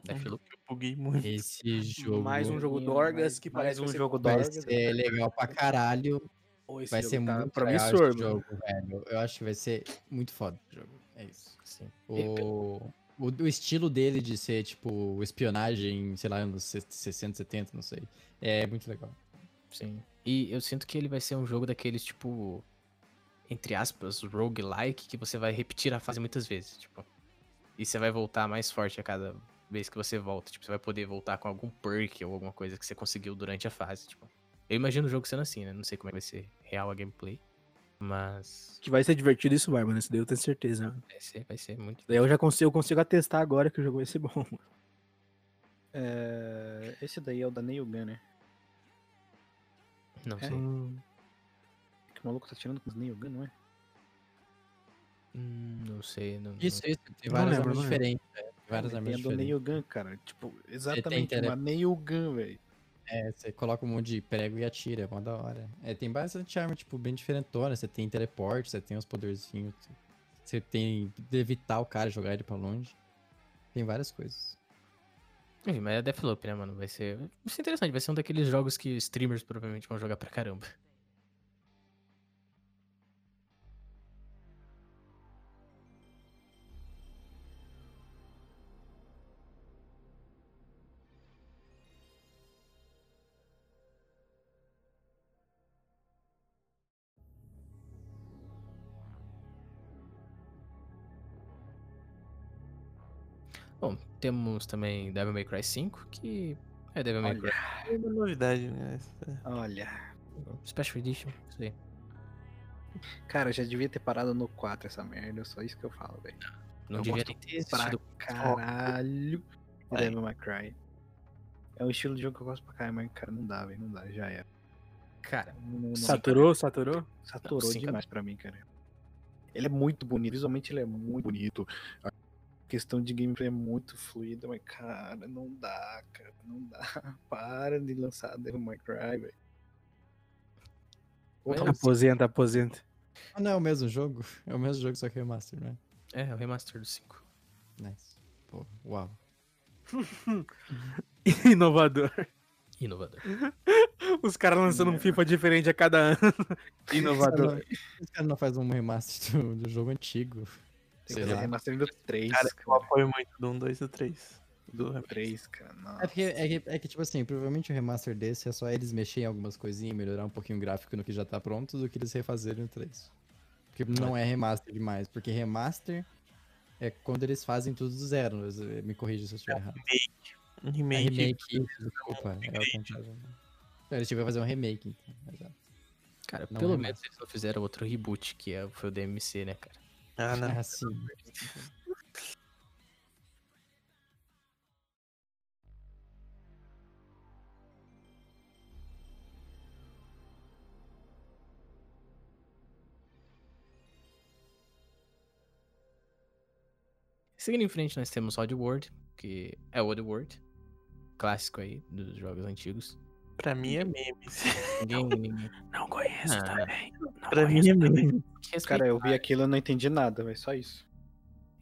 Deathloop. Eu buguei muito. Esse jogo Mais um jogo Dorgas mais- que mais parece um jogo bom. vai Dorgas. ser legal pra caralho. Esse Vai jogo ser tá muito promissor, legal esse jogo, velho. Eu acho que vai ser muito foda o jogo. É isso. Sim. O, o, o estilo dele de ser, tipo, espionagem, sei lá, anos 60, 70, não sei. É muito legal. Sim. E eu sinto que ele vai ser um jogo daqueles, tipo. Entre aspas, roguelike, que você vai repetir a fase muitas vezes, tipo. E você vai voltar mais forte a cada vez que você volta. Tipo, você vai poder voltar com algum perk ou alguma coisa que você conseguiu durante a fase, tipo. Eu imagino o jogo sendo assim, né? Não sei como é que vai ser real a gameplay. Mas. Que vai ser divertido, isso vai, mano. Isso daí eu tenho certeza. mano. Vai ser, vai ser muito. Daí eu já consigo, eu consigo atestar agora que o jogo vai ser (laughs) bom. mano. É, esse daí é o da Neil Gun, né? Não É. sei. Maluco tá tirando com os Neil Gun, não é? Hum, Não sei. Não, Isso, isso. Tem várias lembro, armas diferentes. velho. Tem várias Tem armas a do diferentes. Neil Gun, cara. Tipo, exatamente tele- uma Neil Gun, velho. É, você coloca um monte de prego e atira, é mó da hora. É, tem bastante arma, tipo, bem diferentona. Você tem teleporte, você tem os poderzinhos. Você tem de evitar o cara, jogar ele pra longe. Tem várias coisas. Ih, Mas é Deathloop, né, mano? Vai ser... vai ser interessante. Vai ser um daqueles jogos que streamers provavelmente vão jogar pra caramba. Temos também Devil May Cry 5, que é Devil May Cry É uma novidade, né? Olha. Special Edition, isso aí. Cara, eu já devia ter parado no 4 essa merda, só isso que eu falo, velho. Não Eu devia ter assistido. caralho. Devil May Cry. É um estilo de jogo que eu gosto pra caralho, mas, cara, não dá, velho. Não dá, já era. Cara, Não, não, Saturou, saturou? Saturou Não, sim, demais pra mim, cara. Ele é muito bonito, visualmente ele é muito bonito. A questão de gameplay é muito fluida, mas, cara, não dá, cara, não dá. (laughs) Para de lançar Devil May Cry, velho. Mas- Porra, Aposenta, aposenta. Ah, não é o mesmo jogo? É o mesmo jogo, só que remaster, né? é o remaster do 5. Nice. Pô, uau. (laughs) Inovador. Inovador. (laughs) Os caras lançando um FIFA diferente a cada ano. Inovador. Os caras não fazem um remaster do, do jogo antigo. Tem que fazer remaster do 3, Cara, eu cara. apoio muito do 1, 2 e do 3. Do 3, cara. É porque, é, que, é que, tipo assim, provavelmente o remaster desse é só eles mexerem em algumas coisinhas, melhorar um pouquinho o gráfico no que já tá pronto, do que eles refazerem no 3. Porque não é remaster demais, porque remaster é quando eles fazem tudo do zero. mas, eh, Me corrija se eu estiver errado. Um É remake. remake, isso, desculpa. É o contrário. Então, Eles tiveram que fazer um remake, então. exato. Cara, Não pelo é menos eles não fizeram outro reboot, que é, foi o DMC, né, cara? Ah, não. Ah, sim. Seguindo em frente, nós temos Oddworld, que é o Oddworld, clássico aí dos jogos antigos. Pra mim é memes. Ninguém, (laughs) ninguém... Não conheço Ah, também. não Pra mim conheço é também. meme. Que Cara, eu vi aquilo e não entendi nada, velho. Só isso.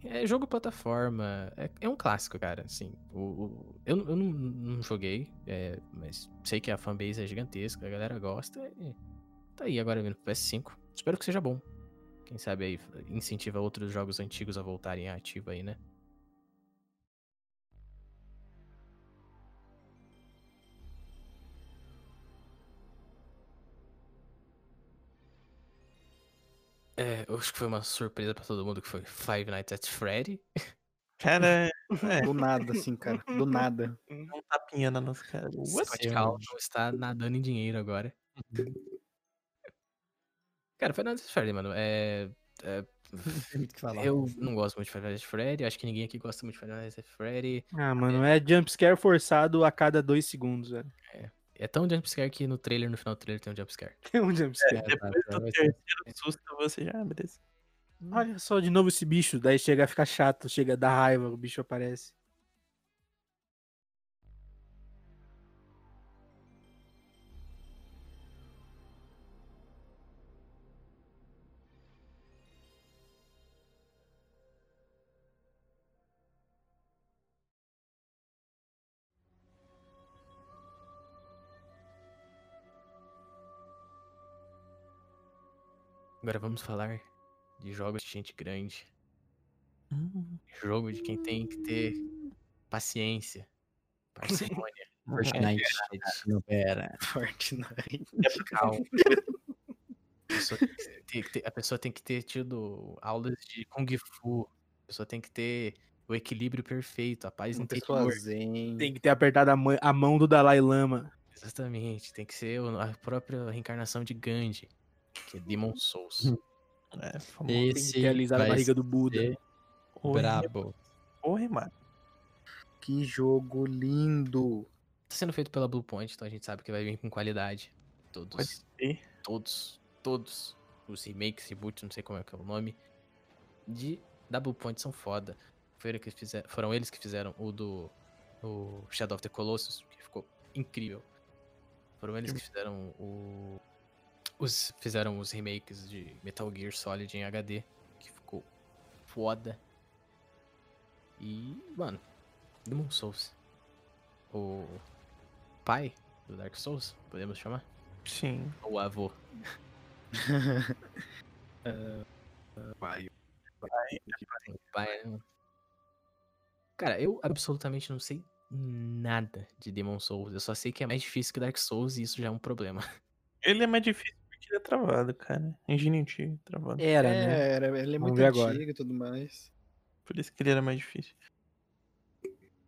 É jogo plataforma, é, é um clássico, cara, assim. O, o- eu eu não, não joguei, é, mas sei que a fanbase é gigantesca, a galera gosta. E tá aí agora vindo pro PS5. Espero que seja bom. Quem sabe aí incentiva outros jogos antigos a voltarem à ativa aí, né? É, eu acho que foi uma surpresa pra todo mundo que foi Five Nights at Freddy. Cara, (laughs) é, Do nada, assim, cara. Do nada. um tapinha na nossa cara. Scott Calton está nadando em dinheiro agora. Cara, Five Nights at Freddy, mano, é... é- falar. Eu não gosto muito de Five Nights at Freddy, acho que ninguém aqui gosta muito de Five Nights at Freddy. Ah, mano, é jumpscare forçado a cada dois segundos, velho. É tão jumpscare que no trailer, no final do trailer tem um jumpscare. Tem um jumpscare. É, Depois tá, do ser- terceiro susto, você já, ah, beleza. Olha só de novo esse bicho, daí chega a ficar chato, chega a dar raiva, o bicho aparece. Agora vamos falar de jogos de gente grande. Hum, Jogo de quem tem que ter paciência, parcimônia, (laughs) Fortnite. Não, pera. Fortnite. calma. A pessoa tem que ter- tido aulas de Kung Fu. A pessoa tem que ter o equilíbrio perfeito, a paz Uma interior. Tem que ter apertado a, a mão do Dalai Lama. Exatamente, tem que ser a própria reencarnação de Gandhi, que é Demon Souls. É, famoso. Esse que ter alisado a barriga do Buda. Oi, brabo. Mano. Que jogo lindo. Tá sendo feito pela Bluepoint, então a gente sabe que vai vir com qualidade. Todos, todos, todos os remakes, reboots, não sei como é que é o nome, de da Bluepoint são foda. Foram, que fizer, foram eles que fizeram o do o Shadow of the Colossus, que ficou incrível. Foram eles que fizeram o. Os, fizeram os remakes de Metal Gear Solid em HD, que ficou foda. E, mano, Demon Souls. O pai do Dark Souls, podemos chamar? Sim. Ou avô. (laughs) Vai. O pai, né, mano? Cara, eu absolutamente não sei nada de Demon Souls. Eu só sei que é mais difícil que Dark Souls e isso já é um problema. Ele é mais difícil ele é travado, cara. Engine antigo, travado. Era, é, né? era, ele é Vamos muito antigo agora. e tudo mais. Por isso que ele era mais difícil.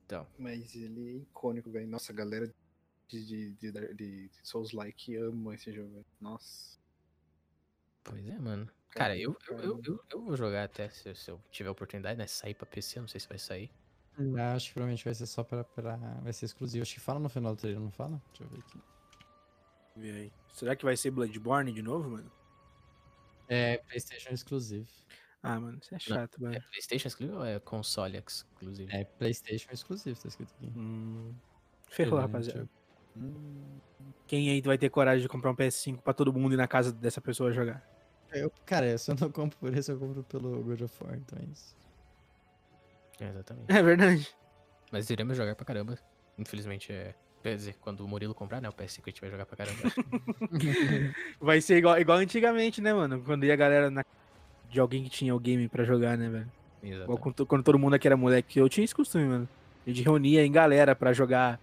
Então, Mas ele é icônico, velho. Nossa, a galera de, de, de, de, Souls-like ama esse jogo, velho. Nossa. pois é, mano. Cara, eu, eu, eu, eu, eu vou jogar até se, se eu tiver oportunidade, né? Sair pra PC, eu não sei se vai sair. Acho que provavelmente vai ser só pra, pra. Vai ser exclusivo. Acho que fala no final do trailer, não fala? Deixa eu ver aqui. Vê aí. Será que vai ser Bloodborne de novo, mano? É PlayStation exclusivo. Ah, mano, isso é chato, É velho. PlayStation exclusivo ou é console exclusivo? É PlayStation exclusivo, tá escrito aqui. Hum, ferrou, rapaziada. Hum, Quem aí vai ter coragem de comprar um PS5 pra todo mundo ir na casa dessa pessoa jogar? Eu, cara, se eu não compro por isso, eu compro pelo God of War, então é isso. É, exatamente. É verdade. Mas iremos jogar pra caramba. Infelizmente, é. Quer dizer, quando o Murilo comprar, né? O PS5 a gente vai jogar pra caramba. (laughs) Vai ser igual, igual antigamente, né, mano? Quando ia a galera na... de alguém que tinha o game pra jogar, né, velho? Igual quando, quando todo mundo aqui era moleque. Eu tinha esse costume, mano. A gente reunia em galera pra jogar.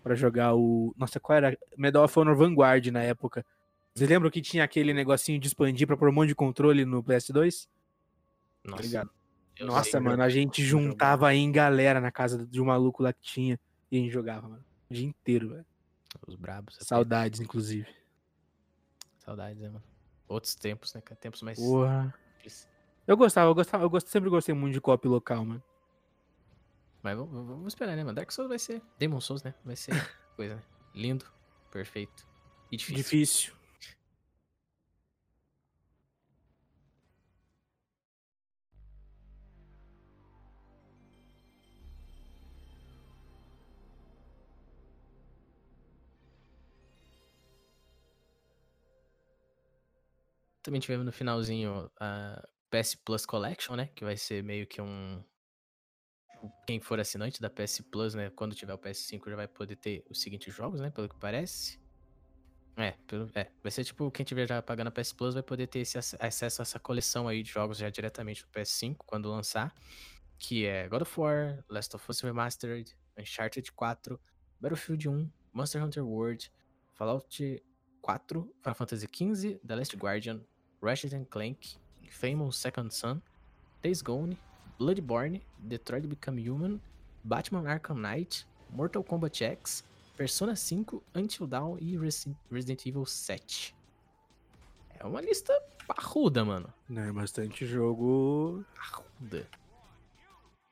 para jogar o. Nossa, qual era? Medal of Honor Vanguard na época. Vocês lembram que tinha aquele negocinho de expandir pra pôr um monte de controle no PS2? Nossa, ligado? eu Nossa, sei, mano, a gente juntava aí em galera na casa de um maluco lá que tinha e a gente jogava, mano. O dia inteiro, velho. Os brabos. é Saudades, inclusive. Saudades, né, mano? Outros tempos, né, cara? Tempos mais Porra. Eu gostava, eu gostava, eu gost- sempre gostei muito de copy local, mano. Mas vamos, vamos- vamos esperar, né, mano? Dark Souls vai ser. Demon Souls, né? Vai ser (laughs) coisa, né? Lindo, perfeito. E difícil. Difícil. Também tivemos no finalzinho a PS Plus Collection, né? Que vai ser meio que um. Quem for assinante da PS Plus, né? Quando tiver o PS5 já vai poder ter os seguintes jogos, né? Pelo que parece. É, pelo, é, vai ser tipo, quem tiver já pagando a PS Plus vai poder ter esse ac- acesso a essa coleção aí de jogos já diretamente no PS5 quando lançar. Que é God of War, Last of Us Remastered, Uncharted 4, Battlefield 1, Monster Hunter World, Fallout 4, Final Fantasy XV, The Last Guardian, Ratchet Clank, Famous Second Son, Days Gone, Bloodborne, Detroit Become Human, Batman Arkham Knight, Mortal Kombat X, Persona 5, Until Dawn e Resi- Resident Evil 7. É uma lista parruda, mano. Né, bastante jogo. Parruda.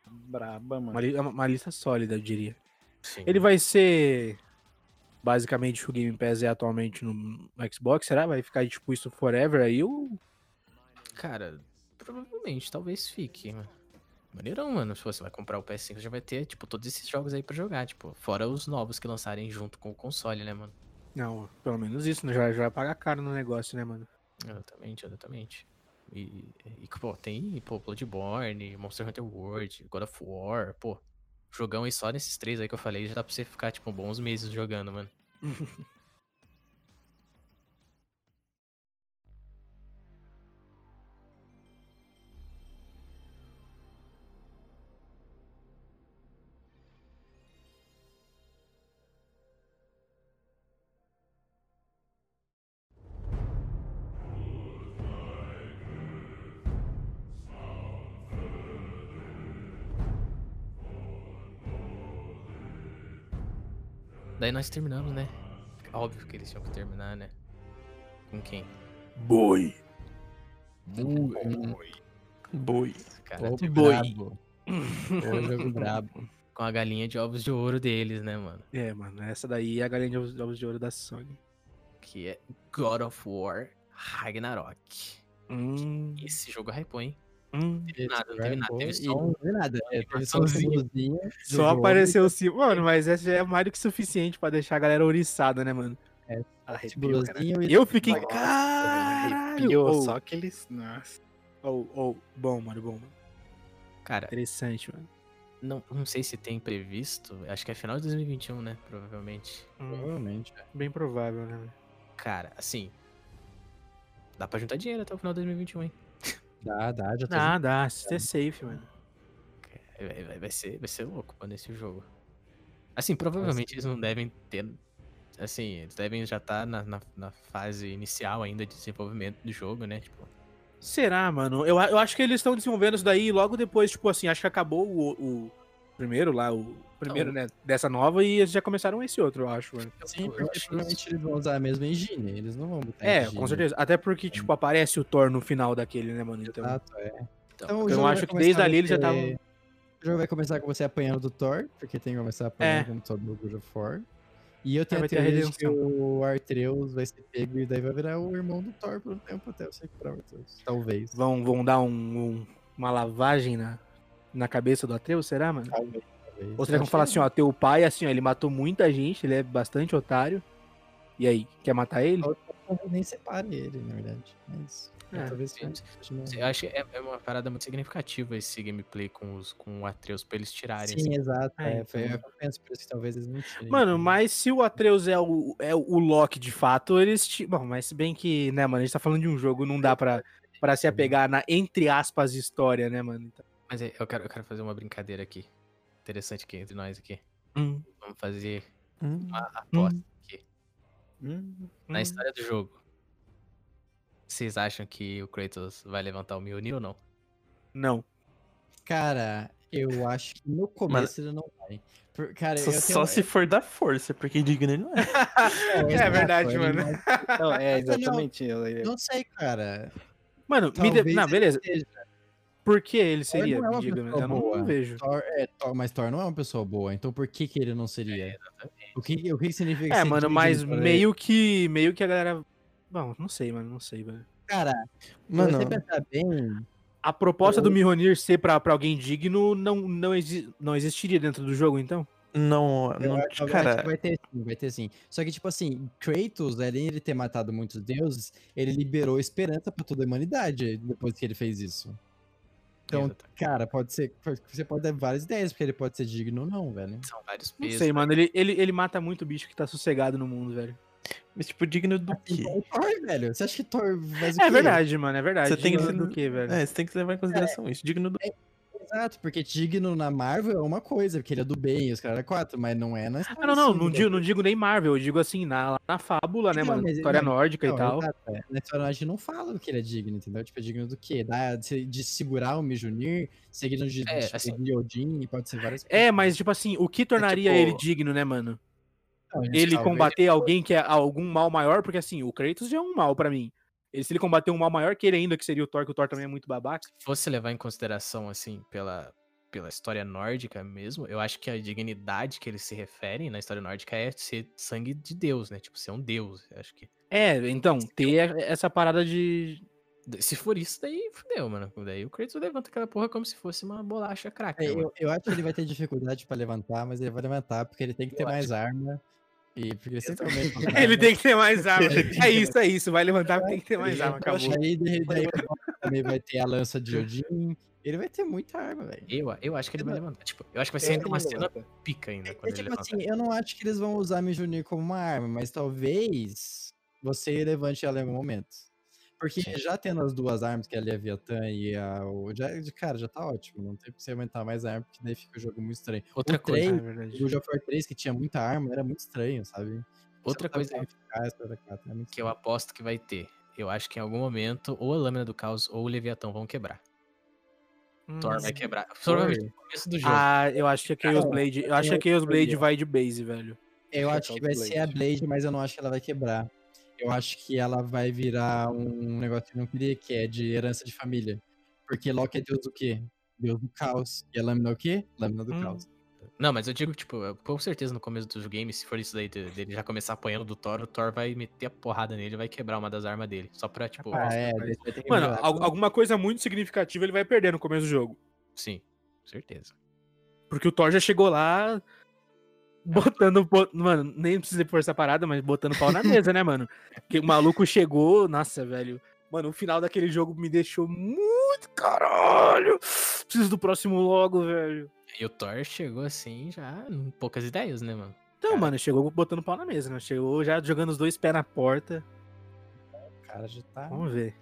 braba, mano. Uma, li- uma lista sólida, eu diria. Sim. Ele vai ser basicamente o Game Pass é atualmente no Xbox, será? Vai ficar tipo isso forever aí ou Cara, provavelmente, talvez fique, mano. Maneirão, mano. Se você vai comprar o PS5, já vai ter, tipo, todos esses jogos aí pra jogar, tipo, fora os novos que lançarem junto com o console, né, mano? não? Pelo menos isso, né? Já, já paga caro no negócio, né, mano? Exatamente, exatamente. E, e pô, tem, pô, Bloodborne, Monster Hunter World, God of War, pô. Jogão aí só nesses três aí que eu falei, já dá pra você ficar, tipo, bons meses jogando, mano. (laughs) Daí nós terminamos, né? Óbvio que eles tinham que terminar, né? Com quem? Boi. Boi. Cara, Ô, terminou brabo. Ô, (laughs) jogo brabo. com a galinha de ovos de ouro deles, né, mano? É, mano, essa daí é a galinha de ovos, de ovos de ouro da Sony. Que é God of War Ragnarok. Hum, Esse jogo hypou, hein? Hum. Teve nada, não teve nada. Teve só não teve nada. É, teve só (laughs) apareceu o símbolo. Mano, mas essa já é mais do que suficiente pra deixar a galera oriçada, né, mano? Arrepio. Símbolozinho e Eu fiquei, caralho! Ou- só aqueles. Nossa. Ou, ou, bom, mano, bom. mano. Cara, Interessante, mano. não, não sei se tem previsto. Acho que é final de 2021, né? Provavelmente. Hum, Provavelmente. bem provável, né? Cara, assim. Dá pra juntar dinheiro até o final de 2021, hein? Dá, dá, já tô Dá, dá. Se é safe, mano. Vai, vai- vai ser, vai ser louco, mano, esse jogo. Assim, provavelmente eles não devem ter. Assim, eles devem já estar na, na, na fase inicial ainda de desenvolvimento do jogo, né? Tipo, Será, mano? Eu, eu acho que eles estão desenvolvendo isso daí logo depois, tipo assim, acho que acabou o, o primeiro lá, o primeiro, né, dessa nova e eles já começaram esse outro, eu acho, mano. Sim, eu porque acho provavelmente eles vão usar a mesma engine. Eles não vão botar É, engine. com certeza. Até porque, tipo, aparece o Thor no final daquele, né, mano? Então, Exato, é. então, Então, eu vai acho que desde ali eles já estavam- O jogo vai começar com você apanhando do Thor, porque tem que começar apanhando É. como todo o God of War. E eu tenho vai a ter a teoria de que o Artreus vai ser pego e daí vai virar o irmão do Thor por um tempo até você recuperar o Artreus. Talvez. vão, vão dar um, um- uma lavagem na, na cabeça do Atreus, será, mano? Talvez. Ou será que vão falar assim, ó, teu pai, assim, ó, ele matou muita gente, ele é bastante otário. E aí, quer matar ele? Talvez nem separe ele, na verdade. Mas. É, talvez eu acho que é, é uma parada muito significativa esse gameplay com, os, com o Atreus pra eles tirarem. Sim, assim. exato. É, É, foi, então. eu penso por isso que talvez eles não tirem. Mano, mas se o Atreus é o, é o Loki de fato, eles. Bom, mas se bem que, né, mano, a gente tá falando de um jogo, não dá pra, pra se apegar na, entre aspas, história, né, mano? Então, Mas é, eu quero, eu quero fazer uma brincadeira aqui. Interessante aqui entre nós aqui. hum, Vamos fazer Hum. uma aposta aqui. Hum, Na hum. história do jogo. Vocês acham que o Kratos vai levantar o Mjolnir ou não? Não. Cara, eu acho que no começo ele não vai. Por- cara, Só, eu só se for da força, porque digno ele não é. (laughs) É exato, verdade, mano. Não, é Mas eu não- exatamente. eu- Não sei, cara. Mano, me de... Talvez Não, ele beleza. seja. Por que ele seria? não é pessoa Eu não vejo. Thor, é, Thor- mas Thor não é uma pessoa boa, então por que que ele não seria? O que, o que significa É, mano, digno mas ele? meio que. Meio que a galera. Bom, não sei, mano. Não sei, velho. Cara, Mano, se você pensar bem, A proposta do Eu- Mjolnir ser pra, pra alguém digno não, não, exi... não existiria dentro do jogo, então? não, não acho- eu acho que cara, vai ter sim, vai ter sim. Só que, tipo assim, Kratos, além de ele ter matado muitos deuses, ele liberou esperança pra toda a humanidade depois que ele fez isso. Então, Exato. cara, pode ser. Você pode dar várias ideias, porque ele pode ser digno ou não, velho. São vários Não pesos. sei, mano. Ele, ele, ele mata muito bicho que tá sossegado no mundo, velho. mas tipo, digno do quê? Então, Thor, velho. Você acha que Thor faz o É quê? verdade, mano. É verdade. Você tem que do quê, velho? É, você tem que levar em consideração isso. Digno do. Exato, porque digno na Marvel é uma coisa, porque ele é do bem, os caras é quatro, mas não é na Ah, não, não. assim, Não né? digo, não digo nem Marvel. Eu digo assim, na, na fábula, né, Não, mano? mas- História não, nórdica Não, e tal. exato, é. Na história a gente não fala que ele é digno, entendeu? Tipo, é digno do quê? Da, de, de segurar o Mjolnir, seguindo de, É, de, assim- de Odin, pode ser várias É, mas, tipo assim, o que tornaria tipo- ele digno, né, mano? Ele combater alguém que é algum mal maior, porque assim, o Kratos já é um mal pra mim. Ele, se ele combater um mal maior que ele ainda, que seria o Thor, que o Thor também é muito babaca. Se fosse levar em consideração, assim, pela, pela história nórdica mesmo, eu acho que a dignidade que eles se referem na história nórdica é ser sangue de Deus, né? Tipo, ser um Deus. Eu acho que. É, então, ter essa parada de. Se for isso, daí fudeu, mano. Daí o Kratos levanta aquela porra como se fosse uma bolacha craca. É, mano. eu, eu acho que ele vai ter dificuldade pra levantar, mas ele vai levantar porque ele tem que ter Eu mais arma. E porque (laughs) ele tem que ter mais (laughs) arma. É isso, é isso. Vai levantar porque tem que ter mais arma. Acabou. Aí, daí, daí também vai ter a lança de Odin. Ele vai ter muita arma, velho. Eu, eu acho que ele vai levantar. Tipo, eu acho que vai ser ainda uma cena pica ainda É ele tipo assim, eu não acho que eles vão usar Mjolnir como uma arma, mas talvez você levante ela em algum momento. Porque Sim. já tendo as duas armas, que é a Leviathan e a. O, já, de cara, já tá ótimo. Não tem pra você aumentar mais arma, porque daí fica o jogo muito estranho. Outra o coisa, É 3, verdade. o God of War 3, que tinha muita arma, era muito estranho, sabe? Outra coisa quatro, é que eu estranho. aposto que vai ter. Eu acho que em algum momento, ou a lâmina do caos ou o Leviatão vão quebrar. Thor vai Hum. quebrar. Provavelmente no começo do jogo. Ah, eu acho que a Chaos Blade. Eu acho que a Chaos Blade teoria. vai de base, velho. Eu Acho que é vai ser a. Blade, mas eu não acho que ela vai quebrar. Eu acho que ela vai virar um negócio que eu não queria, que é de herança de família. Porque Loki é deus do quê? Deus do caos. E a lâmina é o quê? Lâmina do Hum. caos. Não, mas eu digo, tipo, com certeza no começo dos games, se for isso daí de- dele já começar apanhando do Thor, o Thor vai meter a porrada nele e vai quebrar uma das armas dele. Só pra, tipo, Ah, é. Mano, melhorar. al- alguma coisa muito significativa ele vai perder no começo do jogo. sim, certeza. Porque o Thor já chegou lá botando, bo- mano, nem precisa pôr essa parada, mas botando pau na mesa, né, mano? Que o maluco chegou, nossa, velho. Mano, o final daquele jogo me deixou muito caralho. Preciso do próximo logo, velho. E o Thor chegou assim já poucas ideias, né, mano? Então, Cara. mano, chegou botando pau na mesa, né? Chegou já jogando os dois pés na porta. O cara já tá. Vamos ver.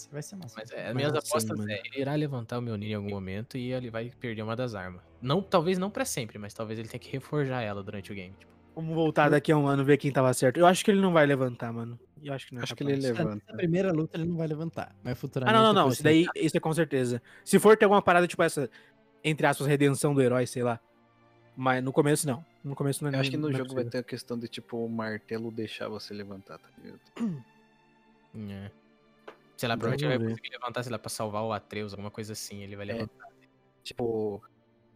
Isso vai ser massa. Mas é, Mas minhas assim, apostas mano. é, ele irá levantar o Mjolnir em algum momento e ele vai perder uma das armas. Não, talvez não pra sempre, mas talvez ele tenha que reforjar ela durante o game. Tipo, Vamos voltar daqui a um ano ver quem tava certo. Eu acho que ele não vai levantar, mano. Eu acho que não é Acho que ele capaz. levanta. Na primeira luta ele não vai levantar, mas Ah, futuramente. não, não, não. depois Isso daí, isso é com certeza. Se for ter alguma parada tipo essa, entre aspas, redenção do herói, sei lá. Mas no começo não. No começo não é Eu acho que no não é jogo vai possível. ter a questão de, tipo, o martelo deixar você levantar, tá ligado? (clears throat) é. Sei lá, provavelmente ele vai conseguir levantar, sei lá, pra salvar o Atreus, alguma coisa assim. Ele vai levantar. Tipo,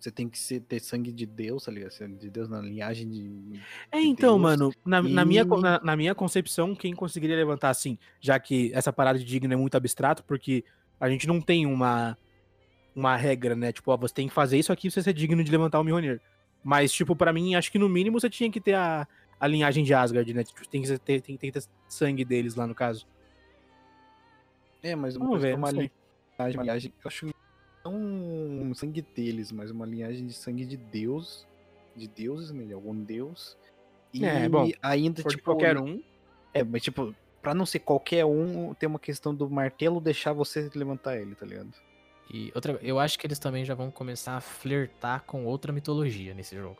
você tem que ser, ter sangue de Deus, tá ligado? Sangue de Deus na linhagem de. É, então, Deus. mano, na, na minha, E- na, na minha concepção, quem conseguiria levantar assim, já que essa parada de digno é muito abstrato, porque a gente não tem uma, uma regra, né? Tipo, ó, você tem que fazer isso aqui pra você ser digno de levantar o Mjolnir. Mas, tipo, pra mim, acho que no mínimo você tinha que ter a, a linhagem de Asgard, né? Tipo, tem que ter, tem, tem que ter sangue deles lá no caso. É, mas uma Vamos ver, é uma linhagem, uma linhagem. Eu acho não um sangue deles, mas uma linhagem de sangue de Deus. De deuses, né? De algum deus. E É, bom, ainda, tipo. qualquer um. É, mas tipo, pra não ser qualquer um, tem uma questão do martelo deixar você levantar ele, tá ligado? E outra, eu acho que eles também já vão começar a flertar com outra mitologia nesse jogo.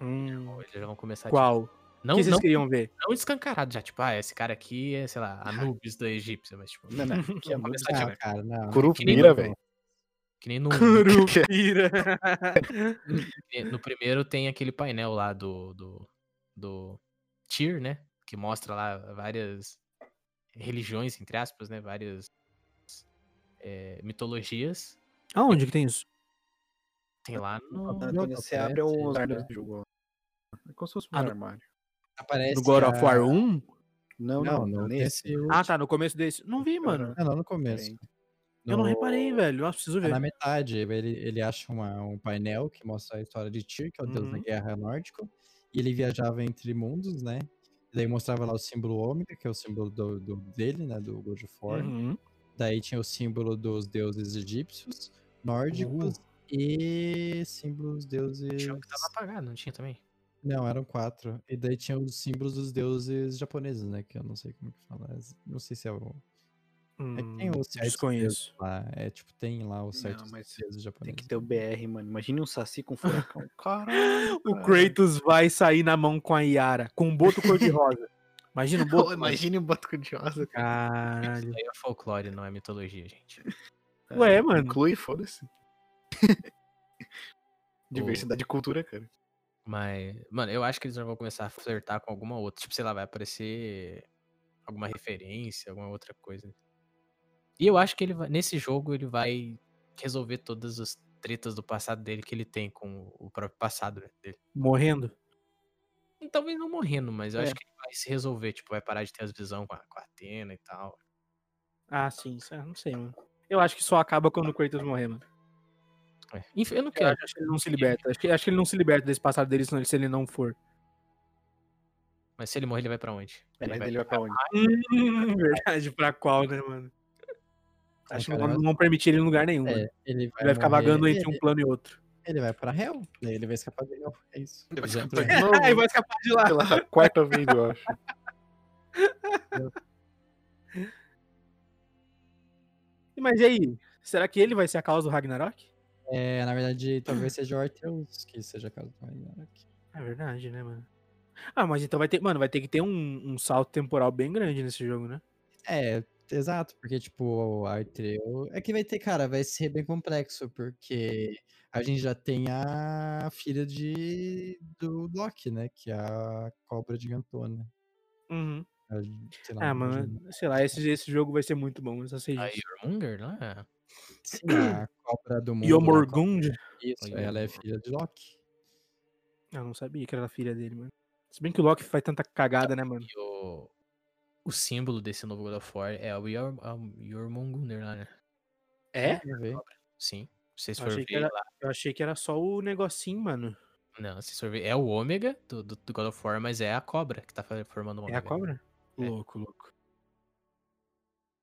Hum, Eles já vão começar qual? Tipo, não, o que vocês não, queriam ver? não escancarado já, tipo, ah, esse cara aqui é, sei lá, Anubis da egípcia, mas tipo, Não, não, (laughs) que é Não, de- cara, não. Curupira, velho. que nem no, Curupira. (laughs) no primeiro tem aquele painel lá do, do, do Tyr, né? Que mostra lá várias religiões, entre aspas, né? Várias é, mitologias. Aonde que tem isso? Tem lá no. Quando você abre armários do jogo. É como se fosse um Ah, armário. Aparece No God of a- War 1? Não, Não, não, não, nesse. nesse Ah, tá, no começo desse. Não vi, mano. É, não, no começo. Peraí. Eu não No- reparei, velho. Nossa, preciso Tá ver. na metade, ele, ele acha uma- um painel que mostra a história de Tyr, que é o deus da Uhum. guerra nórdico, e ele viajava entre mundos, né? E daí mostrava lá o símbolo ômega, que é o símbolo do, do- dele, né? Do God of War. Uhum. Daí tinha o símbolo dos deuses egípcios, nórdicos e símbolos deuses. Tinha um que tava apagado, não tinha também? Não, eram quatro. E daí tinha os símbolos dos deuses japoneses, né? Que eu não sei como que fala. Não sei se é o. É que tem Hum, os certos desconheço. lá. É tipo, tem lá os certos mas deuses Tem japoneses. que ter o BR, mano. Imagine um saci com furacão. (laughs) Caralho. O. Kratos vai sair na mão com a Yara, com um boto cor-de-rosa. Imagina o (laughs) boto. imagine um boto de rosa. Caralho. Isso aí é folclore, não é mitologia, gente. Ué, mano. Inclui, foda-se. (laughs) Diversidade de cultura, cara. Mas, mano, eu acho que eles vão começar a flertar com alguma outra. Tipo, sei lá, vai aparecer alguma referência, alguma outra coisa. E eu acho que ele vai, nesse jogo ele vai resolver todas as tretas do passado dele que ele tem com o próprio passado né, dele. Morrendo. Talvez não morrendo, mas eu É. acho que ele vai se resolver. Tipo, vai parar de ter as visões com a, com a Atena e tal. Ah, sim. eu Não sei, mano. Eu acho que só acaba quando o Kratos morrer, mano. É. Enfim, eu não Eu quero. acho que ele não se liberta. Acho que, acho que ele não se liberta desse passado dele se ele- ele não for. Mas se ele morrer, ele vai pra onde? É, Ele mas vai ele vai pra onde? Hum, verdade, pra qual, né, mano? Acho que não, vão permitir ele em lugar nenhum. É, ele Ele vai ficar morrer- vagando entre ele, um plano e outro. ele vai pra Hell, daí ele vai escapar de Hell. É isso. Ele vai escapar de novo. Aí vai escapar de lá. Pela quarta vez, eu acho. (laughs) Mas e aí? Será que ele vai ser a causa do Ragnarok? É, na verdade, talvez seja o Arteus que seja a causa do Ragnarok. É verdade, né, mano? Ah, mas então vai ter. Mano, vai ter que ter um, um salto temporal bem grande nesse jogo, né? É, exato, porque, tipo, o Artreu. É que vai ter, cara, vai ser bem complexo, porque a gente já tem a filha de do Loki, né? Que é a cobra gigantona. Uhum. A- sei lá, Ah, a mano, sei lá, esse, esse jogo vai ser muito bom, eu só sei A disso. Jormunger, não é? Sim, a cobra do mundo. Yomorgund? Isso, Olha, ela é filha de Loki. Eu não sabia que era filha dele, mano. Se bem que o Loki faz tanta cagada, né, mano? E o, o símbolo desse novo God of War é o Yor, um, Jormungunder lá, né? É? Sim. Vocês Eu forem achei que ver era- lá. Eu achei que era só o negocinho, mano. Não, se for ver, é o ômega do, do, do God of War, mas é a cobra que tá formando o É ômega. a cobra? É. Louco, louco.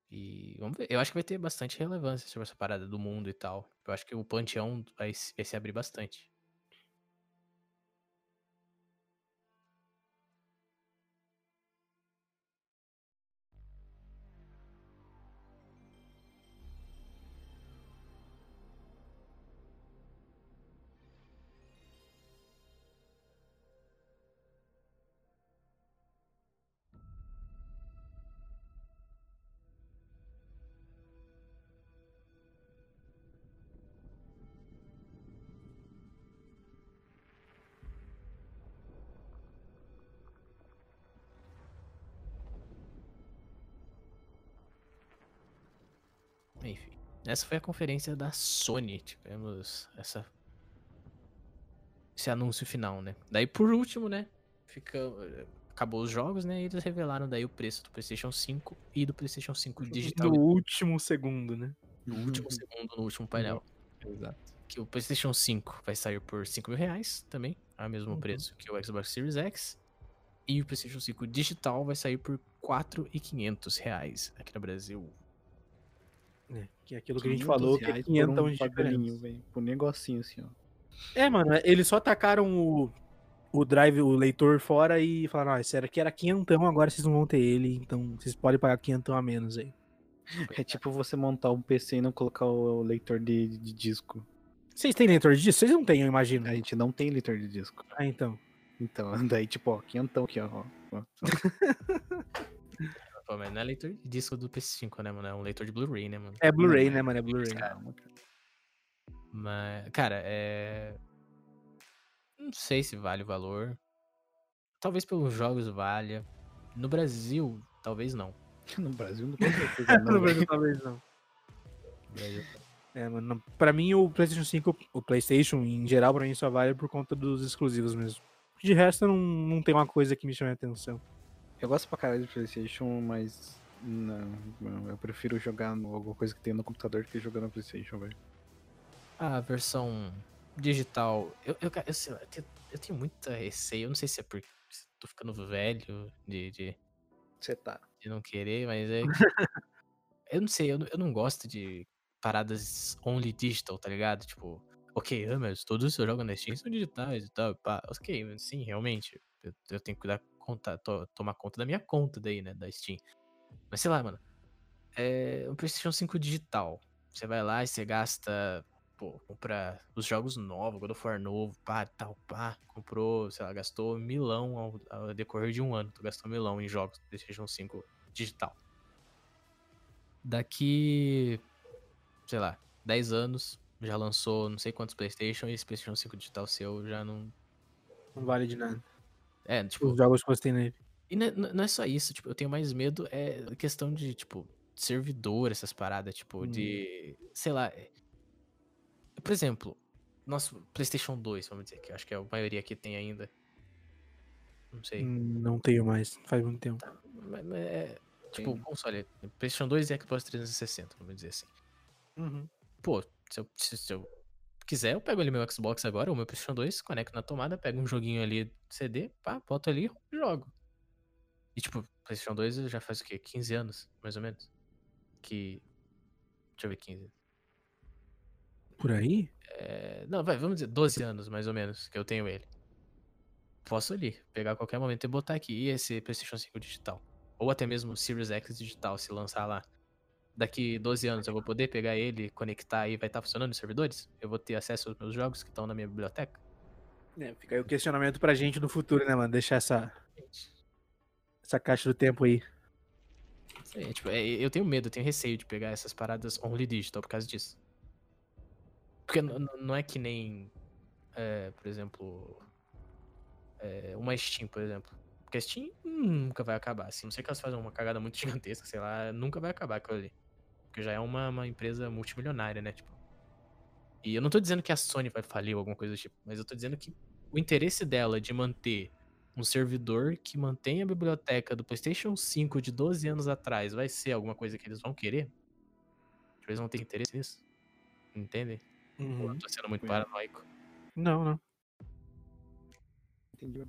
E vamos ver. Eu acho que vai ter bastante relevância sobre essa parada do mundo e tal. Eu acho que o panteão vai, vai se abrir bastante. Enfim. Essa foi a conferência da Sony. Tivemos essa. Esse anúncio final, né? Daí por último, né? Fica. Acabou os jogos, né? E eles revelaram daí o preço do PlayStation 5 e do PlayStation 5 digital. No último segundo, né? No último segundo, no último painel. Exato. Que o PlayStation 5 vai sair por 5 mil reais também, ao mesmo Uhum. preço que o Xbox Series X. E o PlayStation 5 digital vai sair por 4.500 reais aqui no Brasil. É, que é aquilo que a gente 500 falou, que é reais por 500 um de velho. Por um negocinho assim, ó. É, mano, eles só tacaram o, o drive, o leitor fora e falaram, ah, esse era aqui era quinhentão, agora vocês não vão ter ele, então vocês podem pagar quinhentão a menos aí. É tipo você montar um PC e não colocar o leitor de, de disco. Vocês têm leitor disso? Vocês não têm, eu imagino. A gente não tem leitor de disco. Ah, então. Então, (laughs) daí, tipo, ó, quinhentão aqui, ó. ó. (laughs) Pô, mas não é leitor de disco do PS5, né, mano? É um leitor de Blu-ray, né, mano? É Blu-ray, né, mano? É Blu-ray. Mas, cara, é. Não sei se vale o valor. Talvez pelos jogos valha. No Brasil, talvez não. (laughs) No Brasil, não com certeza (laughs) não. No velho. Brasil, talvez não. No Brasil, É, mano, pra mim o PlayStation 5, o PlayStation em geral, pra mim só vale por conta dos exclusivos mesmo. De resto, não, não tem uma coisa que me chame a atenção. Eu gosto pra caralho de Playstation, mas. Não, não, eu prefiro jogar no, alguma coisa que tem no computador do que jogar no Playstation, velho. A versão digital. Eu, eu, eu, sei lá, eu tenho, eu tenho muita receio. Eu não sei se é porque tô ficando velho de, de, Você tá. de não querer, mas é. (laughs) eu não sei, eu, não- eu não gosto de paradas only digital, tá ligado? Tipo, ok, ah, mas todos os seus jogos na Steam são digitais e tal. Pá. Ok, sim, realmente. Eu, eu tenho que cuidar, conta, to- tomar conta da minha conta daí, né? Da Steam. Mas sei lá, mano. É o PlayStation 5 digital. Você vai lá e você gasta. Pô, compra os jogos novos, God of War novo, pá, tal, pá. Comprou, sei lá, gastou milão ao, ao decorrer de um ano. Tu gastou milão em jogos do PlayStation 5 digital. Daqui, sei lá, 10 anos, já lançou não sei quantos PlayStation e esse PlayStation 5 digital seu já não. Não vale de nada. É, tipo, Os jogos que você tem nele. e não é, não é só isso, tipo, eu tenho mais medo é questão de, tipo, servidor, essas paradas, tipo, Hum. de. Sei lá. é- Por exemplo, nosso PlayStation 2, vamos dizer, que acho que é a maioria que tem ainda. Não sei. Hum, Não tenho mais, faz muito tempo. Mas, mas é. Tipo, Tem. console. PlayStation 2 e Xbox 360, vamos dizer assim. Uhum. Pô, se eu, se eu quiser, eu pego ali meu Xbox agora, ou meu PlayStation 2, conecto na tomada, pego um joguinho ali CD, pá, boto ali e jogo. E tipo, PlayStation 2 já faz o quê? 15 anos, mais ou menos? Que. Deixa eu ver, 15. Por aí? É, não, vai, vamos dizer, 12 anos mais ou menos que eu tenho ele. Posso ali, pegar a qualquer momento e botar aqui esse PlayStation 5 digital. Ou até mesmo o Series X digital, se lançar lá. Daqui 12 anos eu vou poder pegar ele, conectar e vai estar funcionando os servidores? Eu vou ter acesso aos meus jogos que estão na minha biblioteca? É, fica aí o questionamento pra gente no futuro, né, mano? Deixar essa, essa caixa do tempo aí. Aí, tipo, é, eu tenho medo, eu tenho receio de pegar essas paradas only digital por causa disso. Porque não é que nem, é, por exemplo, é, uma Steam, por exemplo. Porque a Steam nunca vai acabar. Assim, não sei que elas fazem uma cagada muito (laughs) gigantesca, sei lá, nunca vai acabar aquilo ali. Porque já é uma, uma empresa multimilionária, né? Tipo. E eu não tô dizendo que a Sony vai falir ou alguma coisa do tipo, mas eu tô dizendo que o interesse dela de manter um servidor que mantém a biblioteca do PlayStation 5 de 12 anos atrás vai ser alguma coisa que eles vão querer? Tipo, Eles vão ter interesse nisso? Entendem? Ou eu tô sendo muito Uhum. paranoico. Não, não. entendeu?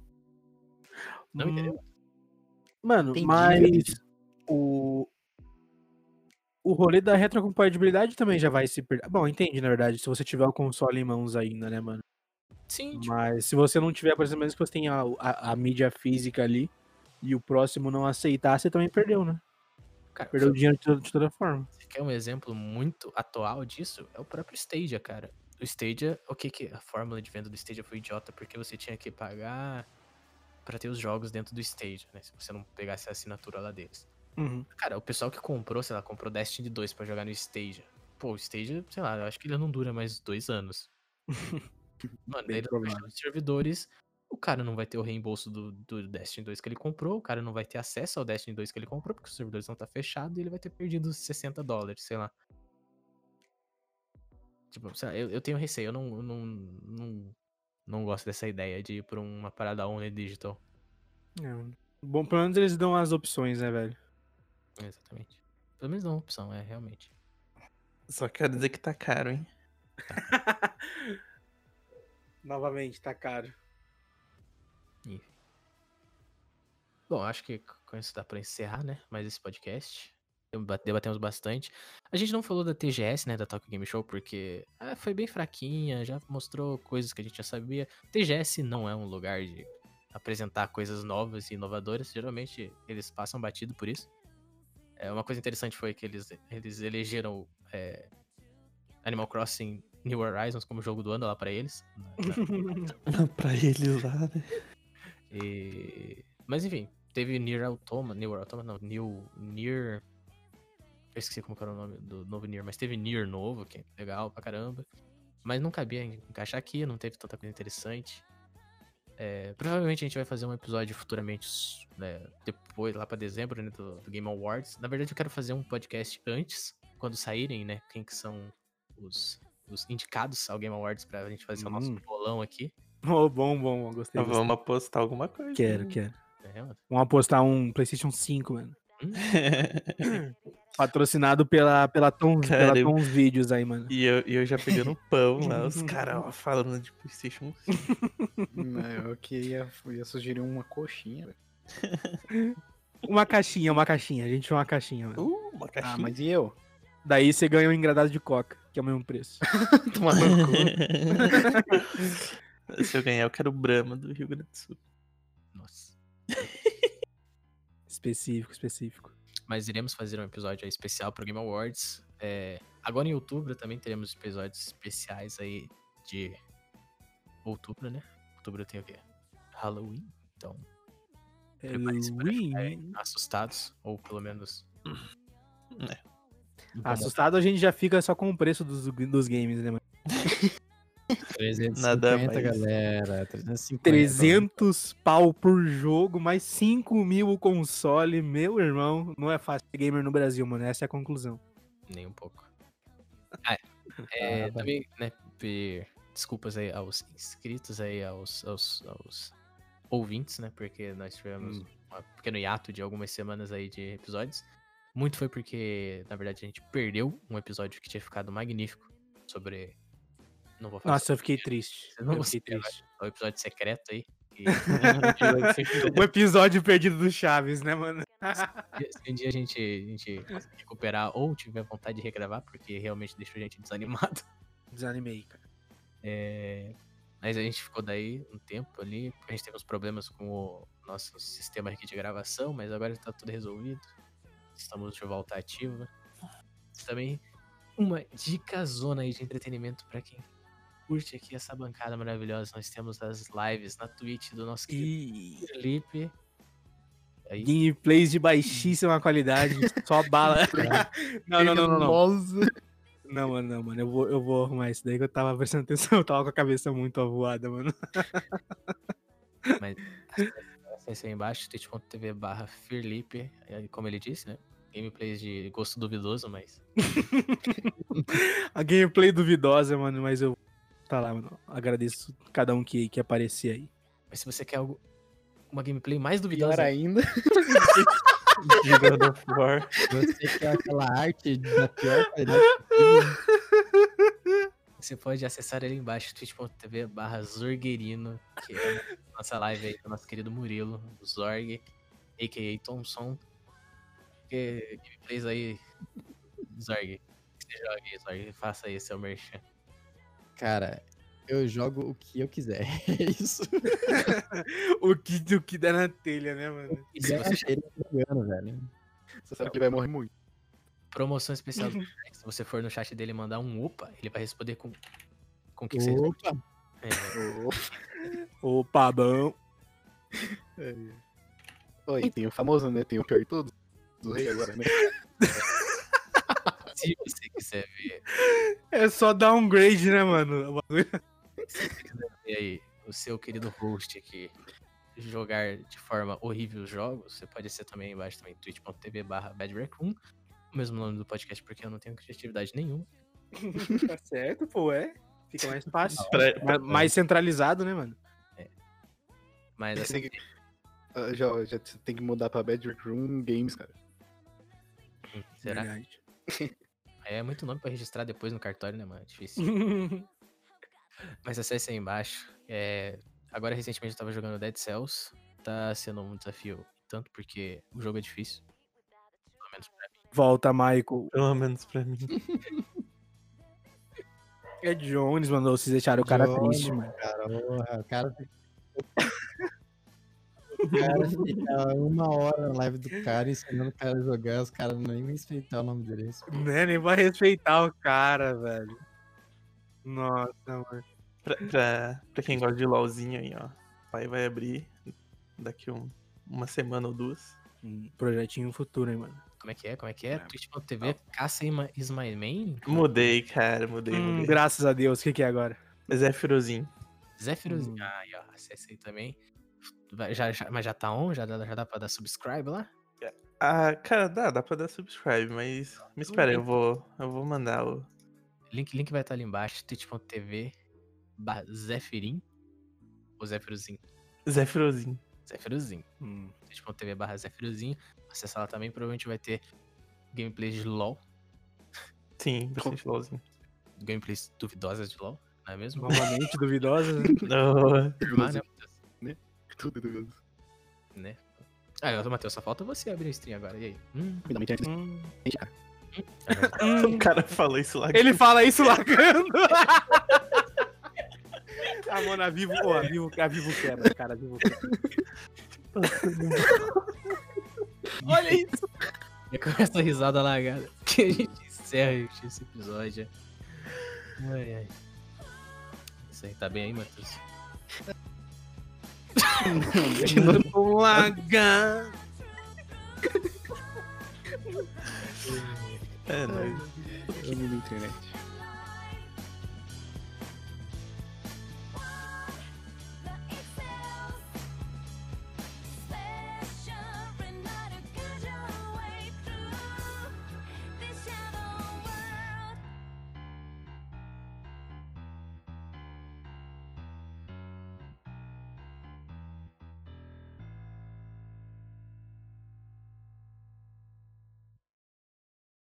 Não Hum, entendeu? Mano, Entendi, mas o rolê da retrocompatibilidade também já vai se perder. Bom, entende, na verdade, se você tiver o console em mãos ainda, né, mano? Sim, tipo, Mas se você não tiver, por exemplo, mesmo que você tenha a, a, a mídia física ali e o próximo não aceitar, você também perdeu, né? cara, Perdeu o dinheiro de toda, de toda forma. Você quer um exemplo muito atual disso? É o próprio Stadia, cara. O Stadia, o que que a fórmula de venda do Stadia foi idiota, porque você tinha que pagar pra ter os jogos dentro do Stadia, né? Se você não pegasse a assinatura lá deles. Uhum. Cara, o pessoal que comprou, sei lá, comprou Destiny 2 pra jogar no Stadia. Pô, o Stadia, sei lá, eu acho que ele não dura mais dois anos. (laughs) Mano, daí os servidores, o cara não vai ter o reembolso do, do Destiny 2 que ele comprou, o cara não vai ter acesso ao Destiny 2 que ele comprou, porque os servidores não tá fechado e ele vai ter perdido 60 dólares, sei lá. Tipo, sei lá, eu, eu tenho receio, eu não, eu não, não, não gosto dessa ideia de ir pra uma parada only digital. É, Bom, pelo menos eles dão as opções, né, velho? Exatamente. Pelo menos não é uma opção, é realmente. Só quero dizer que tá caro, hein? (laughs) Novamente, tá caro. Bom, acho que com isso dá pra encerrar, né? Mais esse podcast. Deba- Debatemos bastante. A gente não falou da TGS, né? Da Tokyo Game Show, porque ah, foi bem fraquinha, já mostrou coisas que a gente já sabia. TGS não é um lugar de apresentar coisas novas e inovadoras. Geralmente eles passam batido por isso. É, uma coisa interessante foi que eles, eles elegeram é, Animal Crossing New Horizons como jogo do ano lá pra eles. (laughs) na- na- pra eles lá, né? e... Mas enfim, teve Nier Automata, Nier Automata não, New, Nier... Eu esqueci como era o nome do novo Nier, mas teve Nier novo, que é legal pra caramba. Mas não cabia encaixar aqui, não teve tanta coisa interessante. É, provavelmente a gente vai fazer um episódio futuramente, né, depois, lá pra dezembro, né, do, do Game Awards. Na verdade eu quero fazer um podcast antes, quando saírem, né, quem que são os, os indicados ao Game Awards pra gente fazer o nosso Hum. bolão aqui. (laughs) Oh, bom, bom, bom, gostei. gostei. Vamos apostar alguma coisa. Quero, né? quero. É, mano. Vamos apostar um PlayStation 5, mano. Hum, (laughs) Patrocinado pela, pela, Tons, Cara, pela eu- Tons Vídeos aí, mano. E eu, e eu já pegando pão lá, os (laughs) caras falando de Playstation Não, eu queria eu ia sugerir uma coxinha. velho. (laughs) Uma caixinha, uma caixinha. A gente chama uma caixinha, mano. Uh, uma caixinha. Ah, mas e eu? Daí você ganha um engradado de coca, que é o mesmo preço. (laughs) Tomar no cu. Se eu ganhar, eu quero o Brahma do Rio Grande do Sul. Nossa. Específico, específico. Mas iremos fazer um episódio aí especial pro Game Awards. É, agora em outubro também teremos episódios especiais aí de outubro, né? Outubro tem o quê? Halloween. Então, Prepare-se para Halloween. assustados, ou pelo menos. (laughs) É. Assustado a gente já fica só com o preço dos, dos games, né, mano? (laughs) 350, Nada mais. galera. 350. 300 pau por jogo, mais 5 mil o console. Meu irmão, não é fácil ser gamer no Brasil, mano. Essa é a conclusão. Nem um pouco. Ah, é, Ah, também, né, desculpas aí aos inscritos aí, aos, aos, aos ouvintes, né, porque nós tivemos Hum. um pequeno hiato de algumas semanas aí de episódios. Muito foi porque, na verdade, a gente perdeu um episódio que tinha ficado magnífico sobre... Não vou falar Nossa, eu fiquei triste. Eu não Eu fiquei triste. o episódio secreto aí. (laughs) O episódio perdido do Chaves, né, mano? (laughs) Se um dia a gente, a gente conseguir recuperar ou tiver vontade de regravar, porque realmente deixou a gente desanimado. (laughs) Desanimei, cara. É, Mas a gente ficou daí um tempo ali, porque a gente teve uns problemas com o nosso sistema aqui de gravação, mas agora tá tudo resolvido. Estamos de volta ativa. Também uma dica zona aí de entretenimento pra quem curte aqui essa bancada maravilhosa. Nós temos as lives na Twitch do nosso E Felipe. Aí, gameplays de baixíssima qualidade, só (laughs) bala. não, não, não, não, não. Não, mano, não, mano. Eu vou, eu vou arrumar isso daí que eu tava prestando atenção. (laughs) Eu tava com a cabeça muito avoada, mano. (laughs) Mas acesse aí embaixo, twitch.tv barra Felipe, como ele disse, né? Gameplays de gosto duvidoso, mas A gameplay duvidosa, mano, mas eu. Tá lá, mano. Agradeço cada um que, que aparecer aí. Mas se você quer algo, uma gameplay mais Pior duvidosa, ainda. (laughs) De God of War. Você quer aquela arte da pior qualidade você pode acessar ele embaixo, twitch.tv barra Zorguerino, que é a nossa live aí do nosso querido Murilo, Zorg, a.k.a. Thompson. Que gameplays aí, Zorg, que você joga aí, Zorg, faça aí seu merchan. Cara, eu jogo o que eu quiser. (laughs) É isso. (laughs) o, que, o que dá na telha, né, mano? E se você Ele tá jogando, velho. Você sabe que ele vai morrer muito. promoção especial do Zorg, se você for no chat dele e mandar um opa, ele vai responder com com o que você Opa! é, (laughs) Opa, bom. Oi, tem o famoso, né? Tem o pior de todos. Do rei agora, né? Se você quiser ver É só downgrade, né, mano? O bagulho- ver aí o seu querido host aqui jogar de forma horrível os jogos, você pode ser também embaixo também, twitch.tv barra badraccoon, o mesmo nome do podcast porque eu não tenho criatividade nenhuma. (laughs) Tá certo, pô, é. Fica mais fácil. Pra- Mais, mais centralizado, né, mano? Mas assim, que- Ah, Já, já tem que mudar pra Bedrock Room Games, cara. será? Verdade. (laughs) É muito nome pra registrar depois no cartório, né, mano? (laughs) É difícil. Mas acesse aí embaixo. É, Agora, recentemente, eu tava jogando Dead Cells. Tá sendo um desafio, tanto porque o jogo é difícil. Pelo menos pra mim. Volta, Michael. Pelo menos pra mim. É Jones mandou vocês deixaram o cara Jones, triste, mano. Cara, porra, o cara (laughs) cara (laughs) fica uma hora na live do cara ensinando o cara a jogar, os caras nem respeitar o nome dele. Isso. Né, nem vai respeitar o cara, velho. Nossa, mano. Pra, pra, pra quem gosta de LOLzinho aí, ó. O pai vai abrir daqui um, uma semana ou duas. Um projetinho futuro, hein, mano. Como é que é? Como é que é? Twitch.tv, Caça Ima- is my main? Mudei, cara, mudei, Hum, mudei. graças a Deus, o que, que é agora? Zéfirozinho. Zéfirozinho. Hum. Ah, ó, acesse aí também. Já, já- mas já tá on? Já dá, já dá pra dar subscribe lá? Ah, cara, dá, dá pra dar subscribe, mas. Me espera, eu vou, eu vou mandar o. Link, link vai estar ali embaixo, twitch.tv barra Zefirim. Ou Zefirozinho. Zéfirozinho. Zefirozinho. Hum. twitch.tv barra Zefirozinho. Acessa lá também, provavelmente vai ter gameplays de LoL. Sim, bastante LOLzinho. Gameplays duvidosas de LoL, não é mesmo? Novamente duvidosa, né? (laughs) Não, confirmar, né? Tudo duvidoso. né? Ah, eu, Matheus, só falta você abrir a stream agora. E aí? Hum, Me dá uma internet Hum. cara. (laughs) o cara falou isso lá. Ele fala isso lagando. (laughs) Ah, mano, a Vivo, pô, a Vivo, a Vivo quebra, cara, a Vivo quebra. (laughs) Olha isso! É com essa risada lagada que a gente encerra esse episódio. Ai, ai. Isso aí, tá bem aí, Matheus? De novo lagando. É, nóis. Pouquinho da internet.